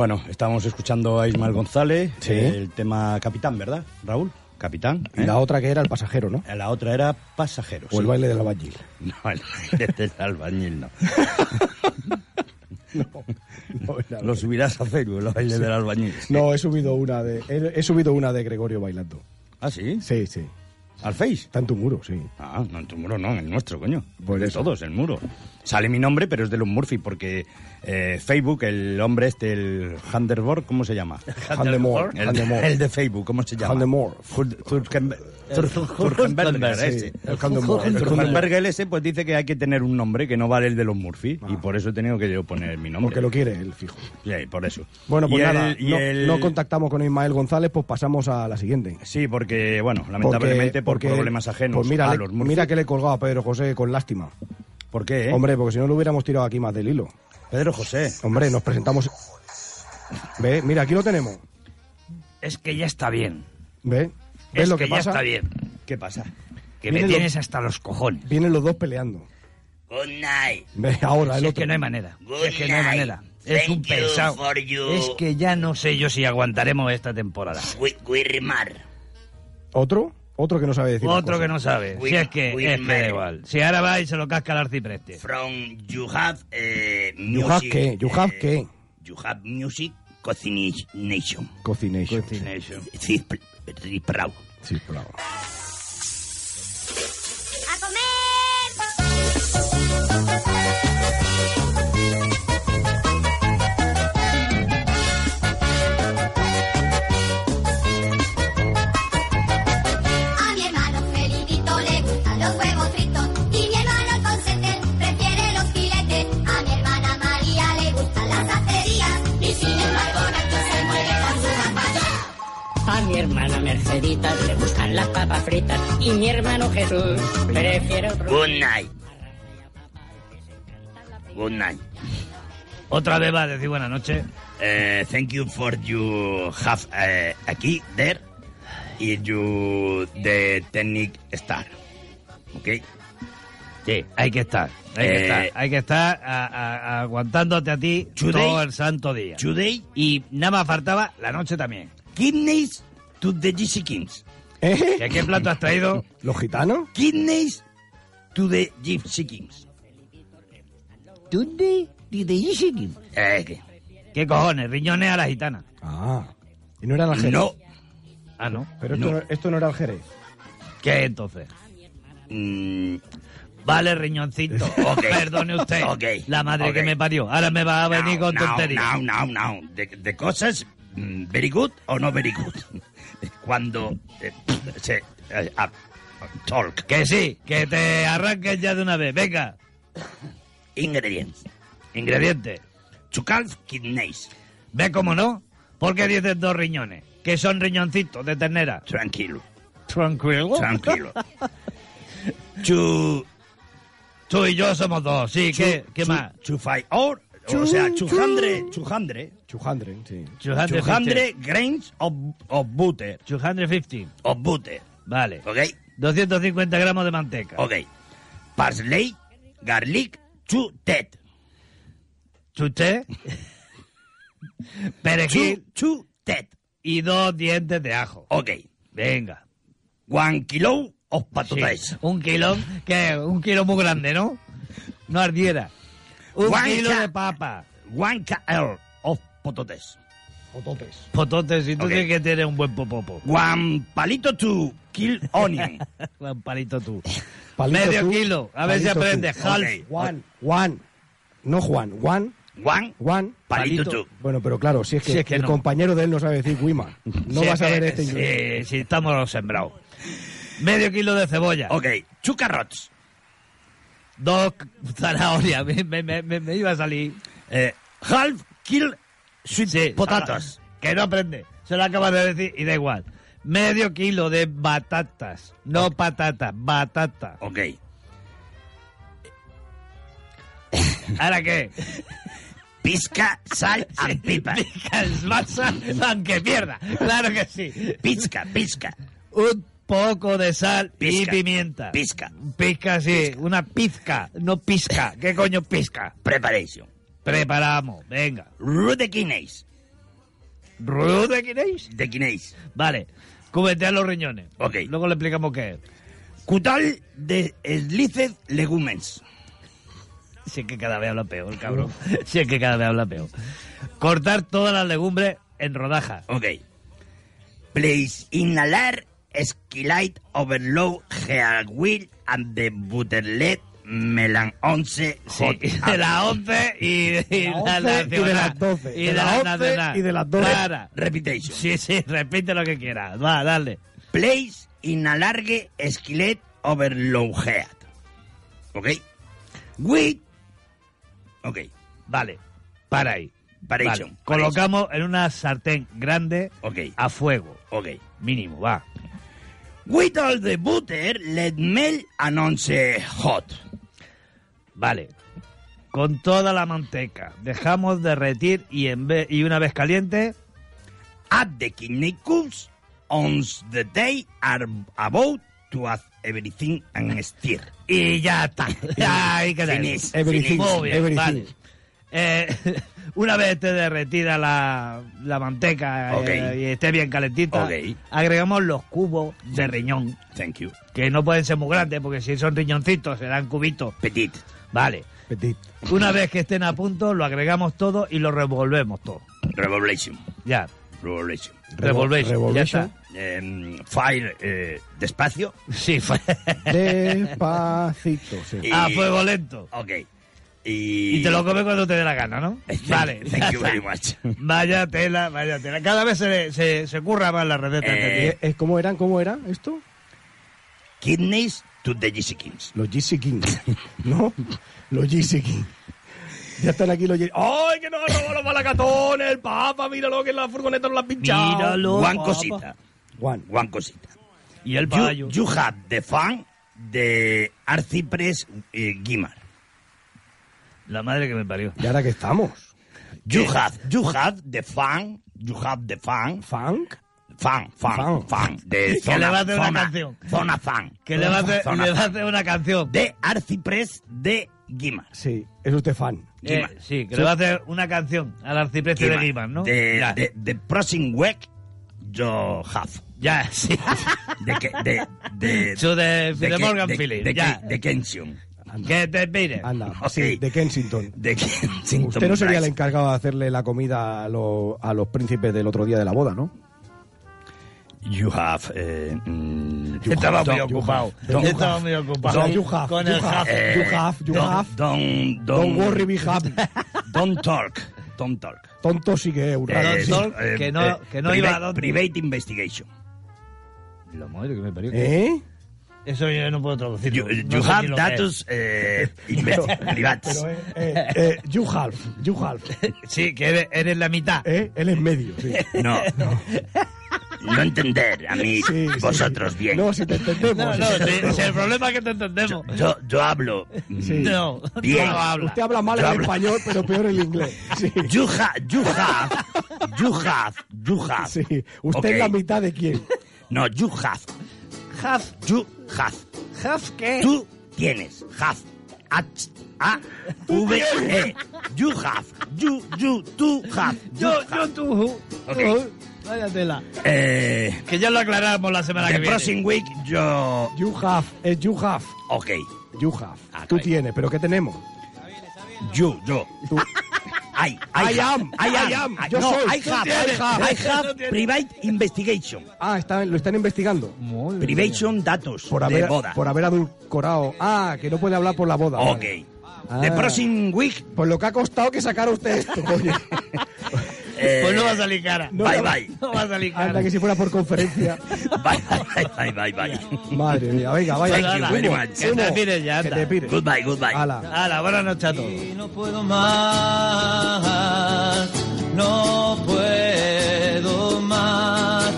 S12: Bueno, estábamos escuchando a Ismael González,
S11: Sí.
S12: el tema Capitán, ¿verdad, Raúl? Capitán.
S11: Y
S12: ¿eh?
S11: la otra que era el pasajero, ¿no?
S12: La otra era Pasajeros.
S11: O el
S12: sí.
S11: baile del albañil.
S12: No, el baile del albañil no. Lo subirás a Facebook, el baile del albañil.
S11: No, he subido una de he, he subido una de Gregorio bailando.
S12: ¿Ah, sí?
S11: Sí, sí.
S12: ¿Al Face?
S11: Está en tu muro, sí.
S12: Ah, no, en tu muro no, en el nuestro, coño.
S11: Por
S12: de
S11: eso.
S12: todos, el muro. Sale mi nombre, pero es de los Murphy, porque eh, Facebook, el hombre este, el Handerborg, ¿cómo se llama?
S11: Handemore,
S12: El, el de Facebook, ¿cómo se llama?
S11: Handemore. El sí,
S12: ese.
S11: el
S12: El
S11: el
S12: Zurkenberger ese, pues dice que hay que tener un nombre que no vale el de los Murphy, y por eso he tenido que yo poner mi nombre.
S11: Porque lo quiere él, fijo.
S12: Sí, por eso.
S11: Bueno, pues
S12: Y el-
S11: nada,
S12: y
S11: no,
S12: el-
S11: no contactamos con Ismael González, pues pasamos a la siguiente.
S12: Sí, porque, bueno, lamentablemente por
S11: porque-
S12: problemas ajenos
S11: Pues mira,
S12: a los Murphy.
S11: mira que le he colgado a Pedro José con lástima.
S12: ¿Por qué? eh?
S11: Hombre, porque si no lo hubiéramos tirado aquí más del hilo.
S12: Pedro José.
S11: Hombre, nos presentamos. ¿Ve? Mira, aquí lo tenemos.
S19: Es que ya está bien.
S11: ¿Ve? ¿Ves
S19: Es
S11: lo
S19: que,
S11: que,
S19: ya
S11: pasa?
S19: está bien.
S12: ¿Qué pasa?
S19: Que
S11: Vienen
S19: me
S11: los-
S19: tienes hasta los cojones.
S11: Vienen los dos peleando.
S19: Good night.
S11: Ve, ahora el
S19: Si es
S11: otro.
S19: que no hay manera.
S11: Good
S19: es que no hay
S11: night.
S19: manera. Es un
S11: Thank you
S19: pesado.
S11: for you.
S19: Es que ya no sé yo si aguantaremos esta temporada.
S11: ¿Otro? Otro que no sabe decir. las
S19: Otro
S11: cosas.
S19: que no sabe. Si es que, es que da igual. Si ahora va y se lo casca al arcipreste.
S22: From you have eh,
S11: You have qué? You have qué?
S22: You have music cocination.
S11: Cocination.
S19: Cocination.
S22: Sí, pr- sí, bravo.
S11: Sí, bravo.
S14: Mercedita le gustan las papas fritas y mi hermano Jesús prefiere otro.
S22: Good night. Good night.
S19: Otra vez va a decir buenas noches.
S22: Eh, thank you for you have eh, aquí, there, y you the technic star. ¿Ok?
S19: Sí, hay que estar. Hay que
S22: Eh,
S19: estar, hay que estar a- a- aguantándote a ti
S22: Today-
S19: todo el santo día.
S22: Today,
S19: Y nada más faltaba la noche también.
S22: kidneys to the GC Kings.
S11: ¿Eh?
S19: ¿Qué, qué plato has traído?
S11: ¿Los gitanos?
S22: Kidneys to the Gypsy Kings.
S19: ¿Dónde? ¿De GC Kings?
S22: Eh, ¿qué?
S19: ¿Qué cojones? Riñones a la gitana.
S11: Ah. ¿Y no era el Jerez?
S22: No.
S19: Ah, ¿no?
S11: Pero esto no, esto no era el Jerez.
S19: ¿Qué entonces?
S22: Mm,
S19: Vale, riñoncito. Perdone usted. La madre que me parió. Ahora me va a venir con
S22: no,
S19: tonterías.
S22: No, no, no. De, de cosas mm, very good o no very good. Cuando eh, se eh, talk.
S19: Que sí, que te arranques ya de una vez. Venga. Ingredientes.
S22: To calf kidneys.
S19: ¿Ve cómo no? ¿Por qué dices dos riñones? Que son riñoncitos de ternera.
S22: Tranquilo.
S19: Tranquilo.
S22: Tranquilo. to
S19: Tú y yo somos dos. Sí, ¿qué, qué más?
S22: Five or o sea, 200, 200,
S11: Chujandre, sí.
S22: 200 grains of, of butter.
S19: 250.
S22: Of butter.
S19: Vale.
S22: ¿Ok?
S19: 250 gramos de manteca.
S22: Ok. Parsley, garlic, two ted.
S19: Chuté. Perejil.
S22: Ted.
S19: Y dos dientes de ajo.
S22: Ok.
S19: Venga.
S22: One kilo of
S19: Sí,
S22: patatas.
S19: Un kilo, que un kilo muy grande, ¿no? No ardiera. Un
S22: One
S19: kilo de papa.
S22: One kl patatas.
S11: Pototes.
S19: Pototes, y tú
S22: Ok.
S19: tienes que tener un buen popopo.
S22: One palito to kill onion.
S19: Un palito tú.
S11: Palito
S19: Medio
S11: tú,
S19: kilo. A ver si
S11: tú.
S19: aprendes. Half.
S22: Ok.
S11: Juan, Juan. No Juan, Juan,
S22: One
S11: Juan.
S22: palito,
S19: Palito.
S22: to.
S11: Bueno, pero claro, si es que,
S19: Si es que
S11: el
S19: no.
S11: compañero de él no sabe decir Wima. No
S19: Si
S11: va a
S19: que-
S11: este.
S19: Sí, sí, estamos sembrados. Medio kilo de cebolla.
S22: Ok. Two carrots.
S19: Dos zanahorias. Me, me- me- me- me iba a salir.
S22: Eh, half kill sweet
S19: Sí,
S22: potatoes.
S19: Que no aprende. Se lo acabas de decir y da igual. Medio kilo de batatas. No patatas, batata.
S22: Ok.
S19: ¿Ahora qué?
S22: Pizca, sal and pepper.
S19: Picas masa, aunque pierda. Claro que sí.
S22: Pizca, pizca.
S19: Un poco de sal
S22: Pizca.
S19: y pimienta.
S22: Pizca.
S19: Pizca, sí. Una pizca, no pizca. ¿Qué coño pizca?
S22: Preparation.
S19: Preparamos, venga.
S22: Root the kidneys.
S19: ¿Rudo de Quinéis?
S12: De Quinéis.
S19: Vale. Cubetear los riñones.
S12: Ok.
S19: Luego le explicamos qué es.
S12: Cutal de sliced legumens.
S19: Si es que cada vez habla peor, cabrón. si es que cada vez habla peor. Cortar todas las legumbres en rodajas.
S12: Ok. Place inhalar skillet overload wheel and the butterlet melan 11 hot
S19: de las 11 y, y
S11: La
S19: la
S11: 11 y de las 12.
S19: Y
S11: De las
S19: las
S11: 11
S19: nacional.
S11: y de las 12.
S19: Clara.
S12: Repetition.
S19: Sí, sí, repite lo que quieras. Va, dale.
S12: Place in a large skillet overload head. Ok. With. Ok.
S19: Vale. Para ahí.
S12: Paration.
S19: Vale. Colocamos en una sartén grande
S12: Ok.
S19: a fuego.
S12: Ok.
S19: Mínimo, va.
S12: With all the butter, let melt and 11 hot.
S19: Vale. Con toda la manteca. Dejamos derretir y, en vez, y una vez caliente,
S12: Add the kidney cubes on the day are about to add everything and stir.
S19: y ya está. Ahí queda.
S12: Finish,
S11: Everything,
S12: finish.
S19: Muy bien,
S11: everything.
S19: vale. Eh, una vez esté derretida la, la manteca
S12: Ok.
S19: eh, y esté bien calentita,
S12: Ok.
S19: agregamos los cubos de riñón,
S12: Thank you.
S19: que no pueden ser muy grandes porque si son riñoncitos serán cubitos.
S12: Petit.
S19: Vale.
S11: Petit.
S19: Una vez que estén a punto, lo agregamos todo y lo revolvemos todo.
S12: Revolution.
S19: Ya.
S12: Revolution.
S19: Revolvéis. Ya
S11: revolution.
S19: está.
S12: Em, fire eh, despacio.
S19: Sí, fue.
S11: Despacito, sí.
S12: Y-
S19: A fuego lento.
S12: Ok. Y,
S19: Y te lo comes cuando te dé la gana, ¿no?
S12: Thank-
S19: Vale.
S12: Thank
S19: ya
S12: you very much.
S19: Vaya tela, vaya tela. Cada vez se, se, se curra más la receta.
S12: Eh,
S11: ¿Cómo eran? ¿Cómo era esto?
S12: Kidneys to the GC Kings.
S11: Los GC King. ¿No? Los GC King. Ya están aquí los GC ¡Ay, que nos han robado los malacatones! El papa, míralo que en la furgoneta nos la han pinchado.
S19: Míralo.
S12: One
S19: papa.
S12: cosita.
S11: Juan.
S12: One cosita.
S19: Y el
S12: You,
S19: payo.
S12: you have the fan de Arcipres eh, Guimar.
S19: La madre que me parió.
S11: ¿Y ahora que estamos?
S12: You have, you have the fan, you have the fan,
S11: ¿Funk?
S12: Fan, fan,
S11: Fan.
S12: fan, de
S19: Que le va a hacer una
S12: zona,
S19: canción.
S12: Zona fan.
S19: Que le va a hacer,
S12: Zona
S19: le va a
S12: fan.
S19: hacer una canción.
S12: De Arcipres de Guimar.
S11: Sí, es usted fan.
S19: Eh,
S12: Guimar.
S19: sí, que le va a hacer una canción al arcipreste de Guimar, ¿no?
S12: De, de, de Prosing Week, yo have.
S19: ya, sí.
S12: De que, de, de,
S19: de,
S12: de,
S19: de
S12: que-
S19: Morgan Phillips,
S12: de,
S19: ya.
S12: de Kensington.
S19: Que te mire.
S11: Anda,
S12: Ok.
S11: sí, de Kensington.
S12: De Kensington.
S11: Usted no sería el encargado de hacerle la comida a, los- a los príncipes del otro día de la boda, ¿no?
S12: You have. eh, mm, you
S19: Estaba
S12: have-
S19: muy
S12: don't-
S19: ocupado.
S12: don't-
S19: Estaba muy ocupado.
S11: You have,
S19: Con
S11: you
S19: el
S11: have,
S12: eh,
S11: you have, you
S12: don't,
S11: have.
S12: Don't,
S11: Don't worry, be happy.
S12: Don't talk. Don't talk.
S11: Tonto sí que es un
S19: Eh. Don't
S11: sí.
S19: talk. que no- que no iba a
S12: private,
S19: donde.
S12: private investigation.
S19: La madre que me parió.
S11: ¿Eh?
S19: Eso yo no puedo traducir.
S12: You,
S19: no
S12: you have datos eh.
S11: Pero, eh, eh, eh, you have, you have.
S19: Sí, que eres, eres la mitad.
S11: ¿Eh? Él es medio, sí.
S12: No, no. Entender a mí,
S11: Sí, sí.
S12: vosotros bien.
S11: No, si te entendemos.
S19: No, no, si, si el problema es que te entendemos.
S12: Yo, yo hablo. mm,
S11: Sí.
S19: No,
S12: Bien.
S19: no habla.
S11: Usted habla mal
S12: Yo
S11: el
S12: hablo-
S11: español, pero peor el inglés. Sí.
S12: You, ha, you have. You have. You have.
S11: Sí. ¿Usted
S12: Ok.
S11: es la mitad de quién?
S12: No, you have.
S19: Have,
S12: You have.
S19: have qué?
S12: Tú tienes. Have. H, A, V, E. You have. You, you, tú have. You
S19: Yo,
S12: have.
S19: yo, tú.
S12: Ok.
S19: Uy, Vaya tela.
S12: Eh,
S19: Que ya lo aclaramos la semana
S12: the
S19: que viene.
S12: Crossing Week, yo.
S11: You have, es you have.
S12: Ok.
S11: You have.
S12: Ah,
S11: Tú tienes, pero ¿qué tenemos?
S12: You, yo.
S11: Tú.
S12: I,
S11: I
S12: have-
S11: am, I am, yo
S12: no,
S11: soy.
S12: I have, I have, I have private investigation.
S11: Ah, está, lo están investigando.
S12: Privation datos
S11: Por
S12: de
S11: haber,
S12: boda.
S11: por haber adulcorado. Ah, que no puede hablar por la boda.
S12: Ok.
S11: vale.
S12: The
S11: Ah.
S12: Crossing Week,
S11: Pues lo que ha costado que sacara usted esto, oye.
S12: eh,
S19: Pues no va a salir cara.
S11: No,
S12: bye bye.
S19: No va a salir cara.
S11: Anda que si fuera por conferencia.
S12: Bye, bye, bye, bye, bye.
S11: Madre mía, venga, vaya.
S12: Thank you very much.
S19: Que te pires ya,
S11: Que
S19: anda.
S11: te pires.
S12: Goodbye, goodbye.
S11: Hala.
S19: Hala, buenas noches a todos.
S23: No puedo más, no puedo más.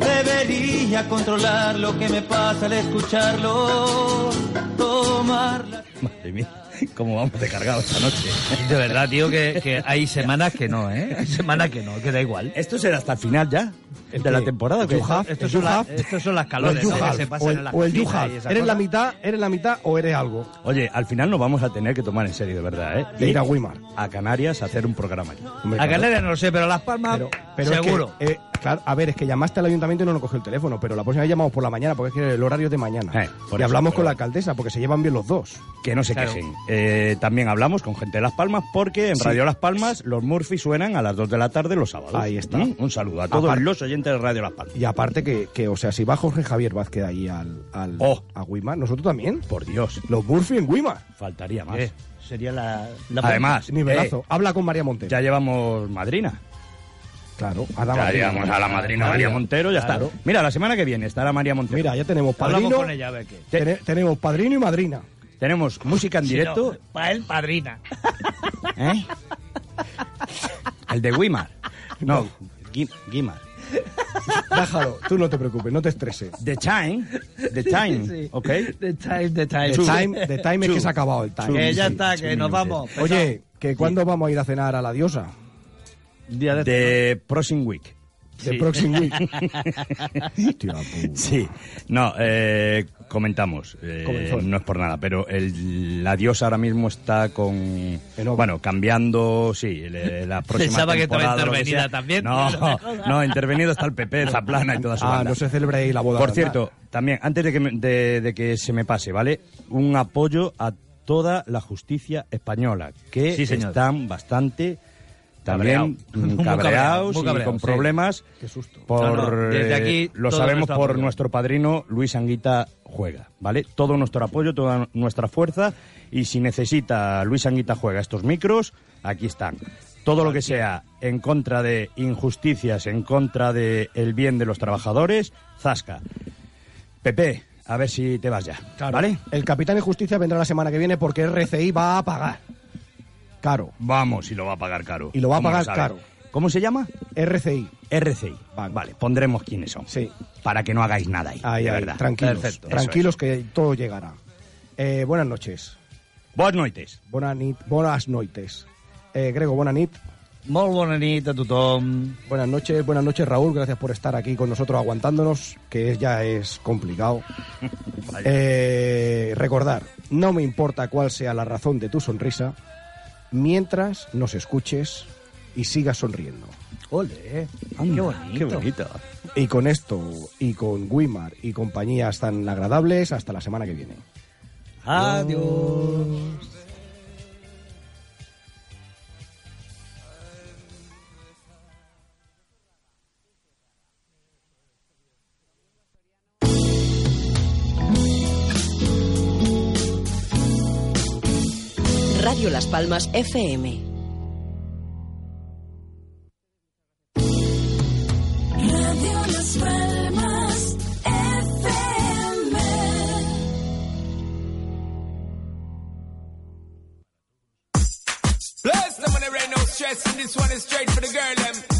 S23: Debería controlar lo que me pasa al escucharlo, tomar la...
S12: Madre mía. cómo vamos de cargado esta noche.
S19: De verdad, tío, que, que hay semanas que no, ¿eh? Hay semanas que no, que da igual.
S12: ¿Esto será hasta el final ya?
S11: ¿El
S12: ¿De la temporada? o
S11: ¿El
S12: qué?
S19: Estos
S11: ¿El
S19: son, la- estos son las calores, ¿no? que
S11: Yuhaf,
S19: se pasan
S11: o
S19: en
S11: el,
S19: las
S11: o
S19: esa
S11: ¿Eres la mitad, eres la mitad o eres algo?
S12: Oye, al final nos vamos a tener que tomar en serio, de verdad, ¿eh?
S11: De ir a Weimar.
S12: A Canarias a hacer un programa.
S11: Hombre,
S19: A. Canarias no lo sé, pero Las Palmas,
S11: Pero, pero es que,
S19: seguro.
S11: eh, claro, a ver, es que llamaste al ayuntamiento y no nos cogió el teléfono, pero la próxima vez llamamos por la mañana porque es que el horario es de mañana.
S12: Eh, por
S11: y
S12: eso,
S11: hablamos
S12: pero-
S11: con la alcaldesa porque se llevan bien los dos.
S12: Que no se
S11: Claro.
S12: quejen. Eh, también hablamos con gente de Las Palmas porque en
S11: Sí.
S12: Radio Las Palmas los Murphy suenan a las 2 de la tarde los sábados.
S11: Ahí está.
S12: ¿Mm? Un saludo a todos
S11: Aparte-
S12: los oyentes de Radio Las Palmas.
S11: Y aparte que, que, o sea, si va Jorge Javier Vázquez ahí al, al
S12: Oh.
S11: a Weimar, nosotros también.
S12: Por Dios,
S11: Los Murphy en Weimar.
S12: faltaría más.
S19: Eh, sería la, la
S12: Además,
S11: Nivelazo.
S12: eh,
S11: Habla con María Montero.
S12: ya llevamos madrina.
S11: Claro, a la
S12: Ya
S11: madrina.
S12: a la madrina María Montero, ya
S11: Claro.
S12: está. Mira, la semana que viene estará María Montero.
S11: Mira, ya tenemos padrino.
S19: con ella, a ver qué.
S11: tene- tenemos padrino y madrina.
S12: Tenemos música en directo.
S19: Para él, padrina.
S12: ¿eh? El de Wimar. No, Gui- Guimar.
S11: Déjalo, tú no te preocupes, no te estreses.
S12: The Time. The Time.
S19: Sí.
S12: ¿Ok?
S19: The time, the time.
S11: The time, the time es que se ha acabado el time.
S19: Que ya está, que nos vamos.
S11: Oye, que cuándo vamos a ir a cenar a la diosa?
S19: Día de
S12: The Próximo Week.
S11: The
S12: Sí.
S11: próximo week.
S12: Sí, no, eh, comentamos, eh, no es por nada, pero el, la diosa ahora mismo está con, bueno, cambiando, sí, le- la próxima
S19: Pensaba que estaba intervenida también.
S12: No, no, intervenido está el PP, Zaplana y toda su
S11: Ah,
S12: banda.
S11: no se celebra ahí la boda.
S12: Por
S11: ¿verdad?
S12: cierto, también, antes de que, me- de, de que se me pase, ¿vale? Un apoyo a toda la justicia española, que
S19: Sí,
S12: están bastante también
S19: Cabreado. Muy cabreado,
S12: cabreados y con
S19: sí.
S12: problemas.
S11: Qué susto.
S12: Por,
S19: No, no, desde
S12: eh,
S19: aquí,
S12: lo
S19: todo
S12: sabemos
S19: nuestro
S12: por
S19: apoyo.
S12: nuestro padrino Luis Anguita Juega, ¿vale? Todo nuestro apoyo, toda nuestra fuerza y si necesita Luis Anguita Juega estos micros, aquí están. Todo lo que sea en contra de injusticias, en contra de el bien de los trabajadores, zasca. Pepe, a ver si te vas ya,
S11: Claro.
S12: ¿vale?
S11: El capitán de justicia vendrá la semana que viene porque RCI va a pagar. Caro.
S12: Vamos, y lo va a pagar caro.
S11: Y lo va a
S12: ¿Cómo
S11: pagar caro.
S12: ¿Cómo se llama?
S11: RCI.
S12: RCI.
S11: Vale.
S12: Vale, pondremos quiénes son.
S11: Sí.
S12: Para que no hagáis nada ahí.
S11: Ahí,
S12: de
S11: ahí,
S12: verdad.
S11: tranquilos.
S12: Perfecto.
S11: Tranquilos que todo llegará. Eh, buenas noches.
S12: Buenas noches.
S11: Buenas, nit, buenas noites. Eh, Grego, buenas nit.
S19: Molt bona nit a tothom.
S11: Buenas noches, buenas noches Raúl, gracias por estar aquí con nosotros aguantándonos, que es- ya es complicado. Eh, recordar, no me importa cuál sea la razón de tu sonrisa, mientras nos escuches y sigas sonriendo.
S19: Ole,
S12: Anda,
S19: qué bonito.
S12: Qué bonito.
S11: Y con esto, y con Wimar y compañías tan agradables, hasta la semana que viene.
S19: Adiós.
S24: Radio Las Palmas FM.
S25: Radio Las Palmas FM.
S17: There ain't no stress, and this one is straight for the girl, them.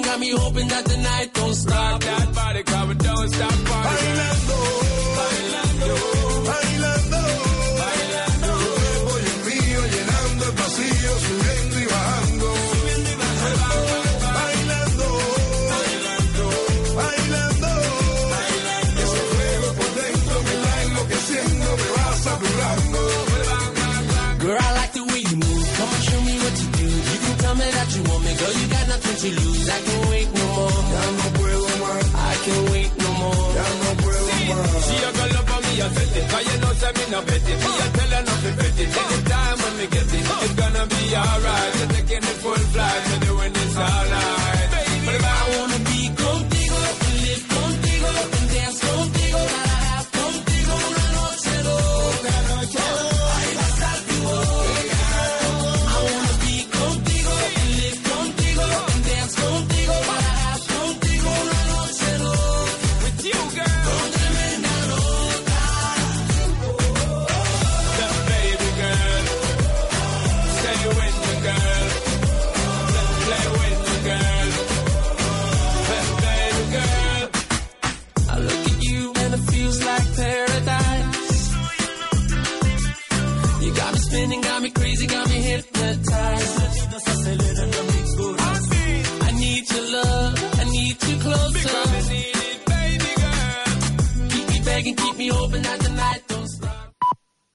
S26: Got me hoping that the night don't stop.
S17: That body cover don't stop partying. It. Know, me no bet it. Me a tell her not to bet it. Anytime when me get it, it's gonna be alright. You're taking the full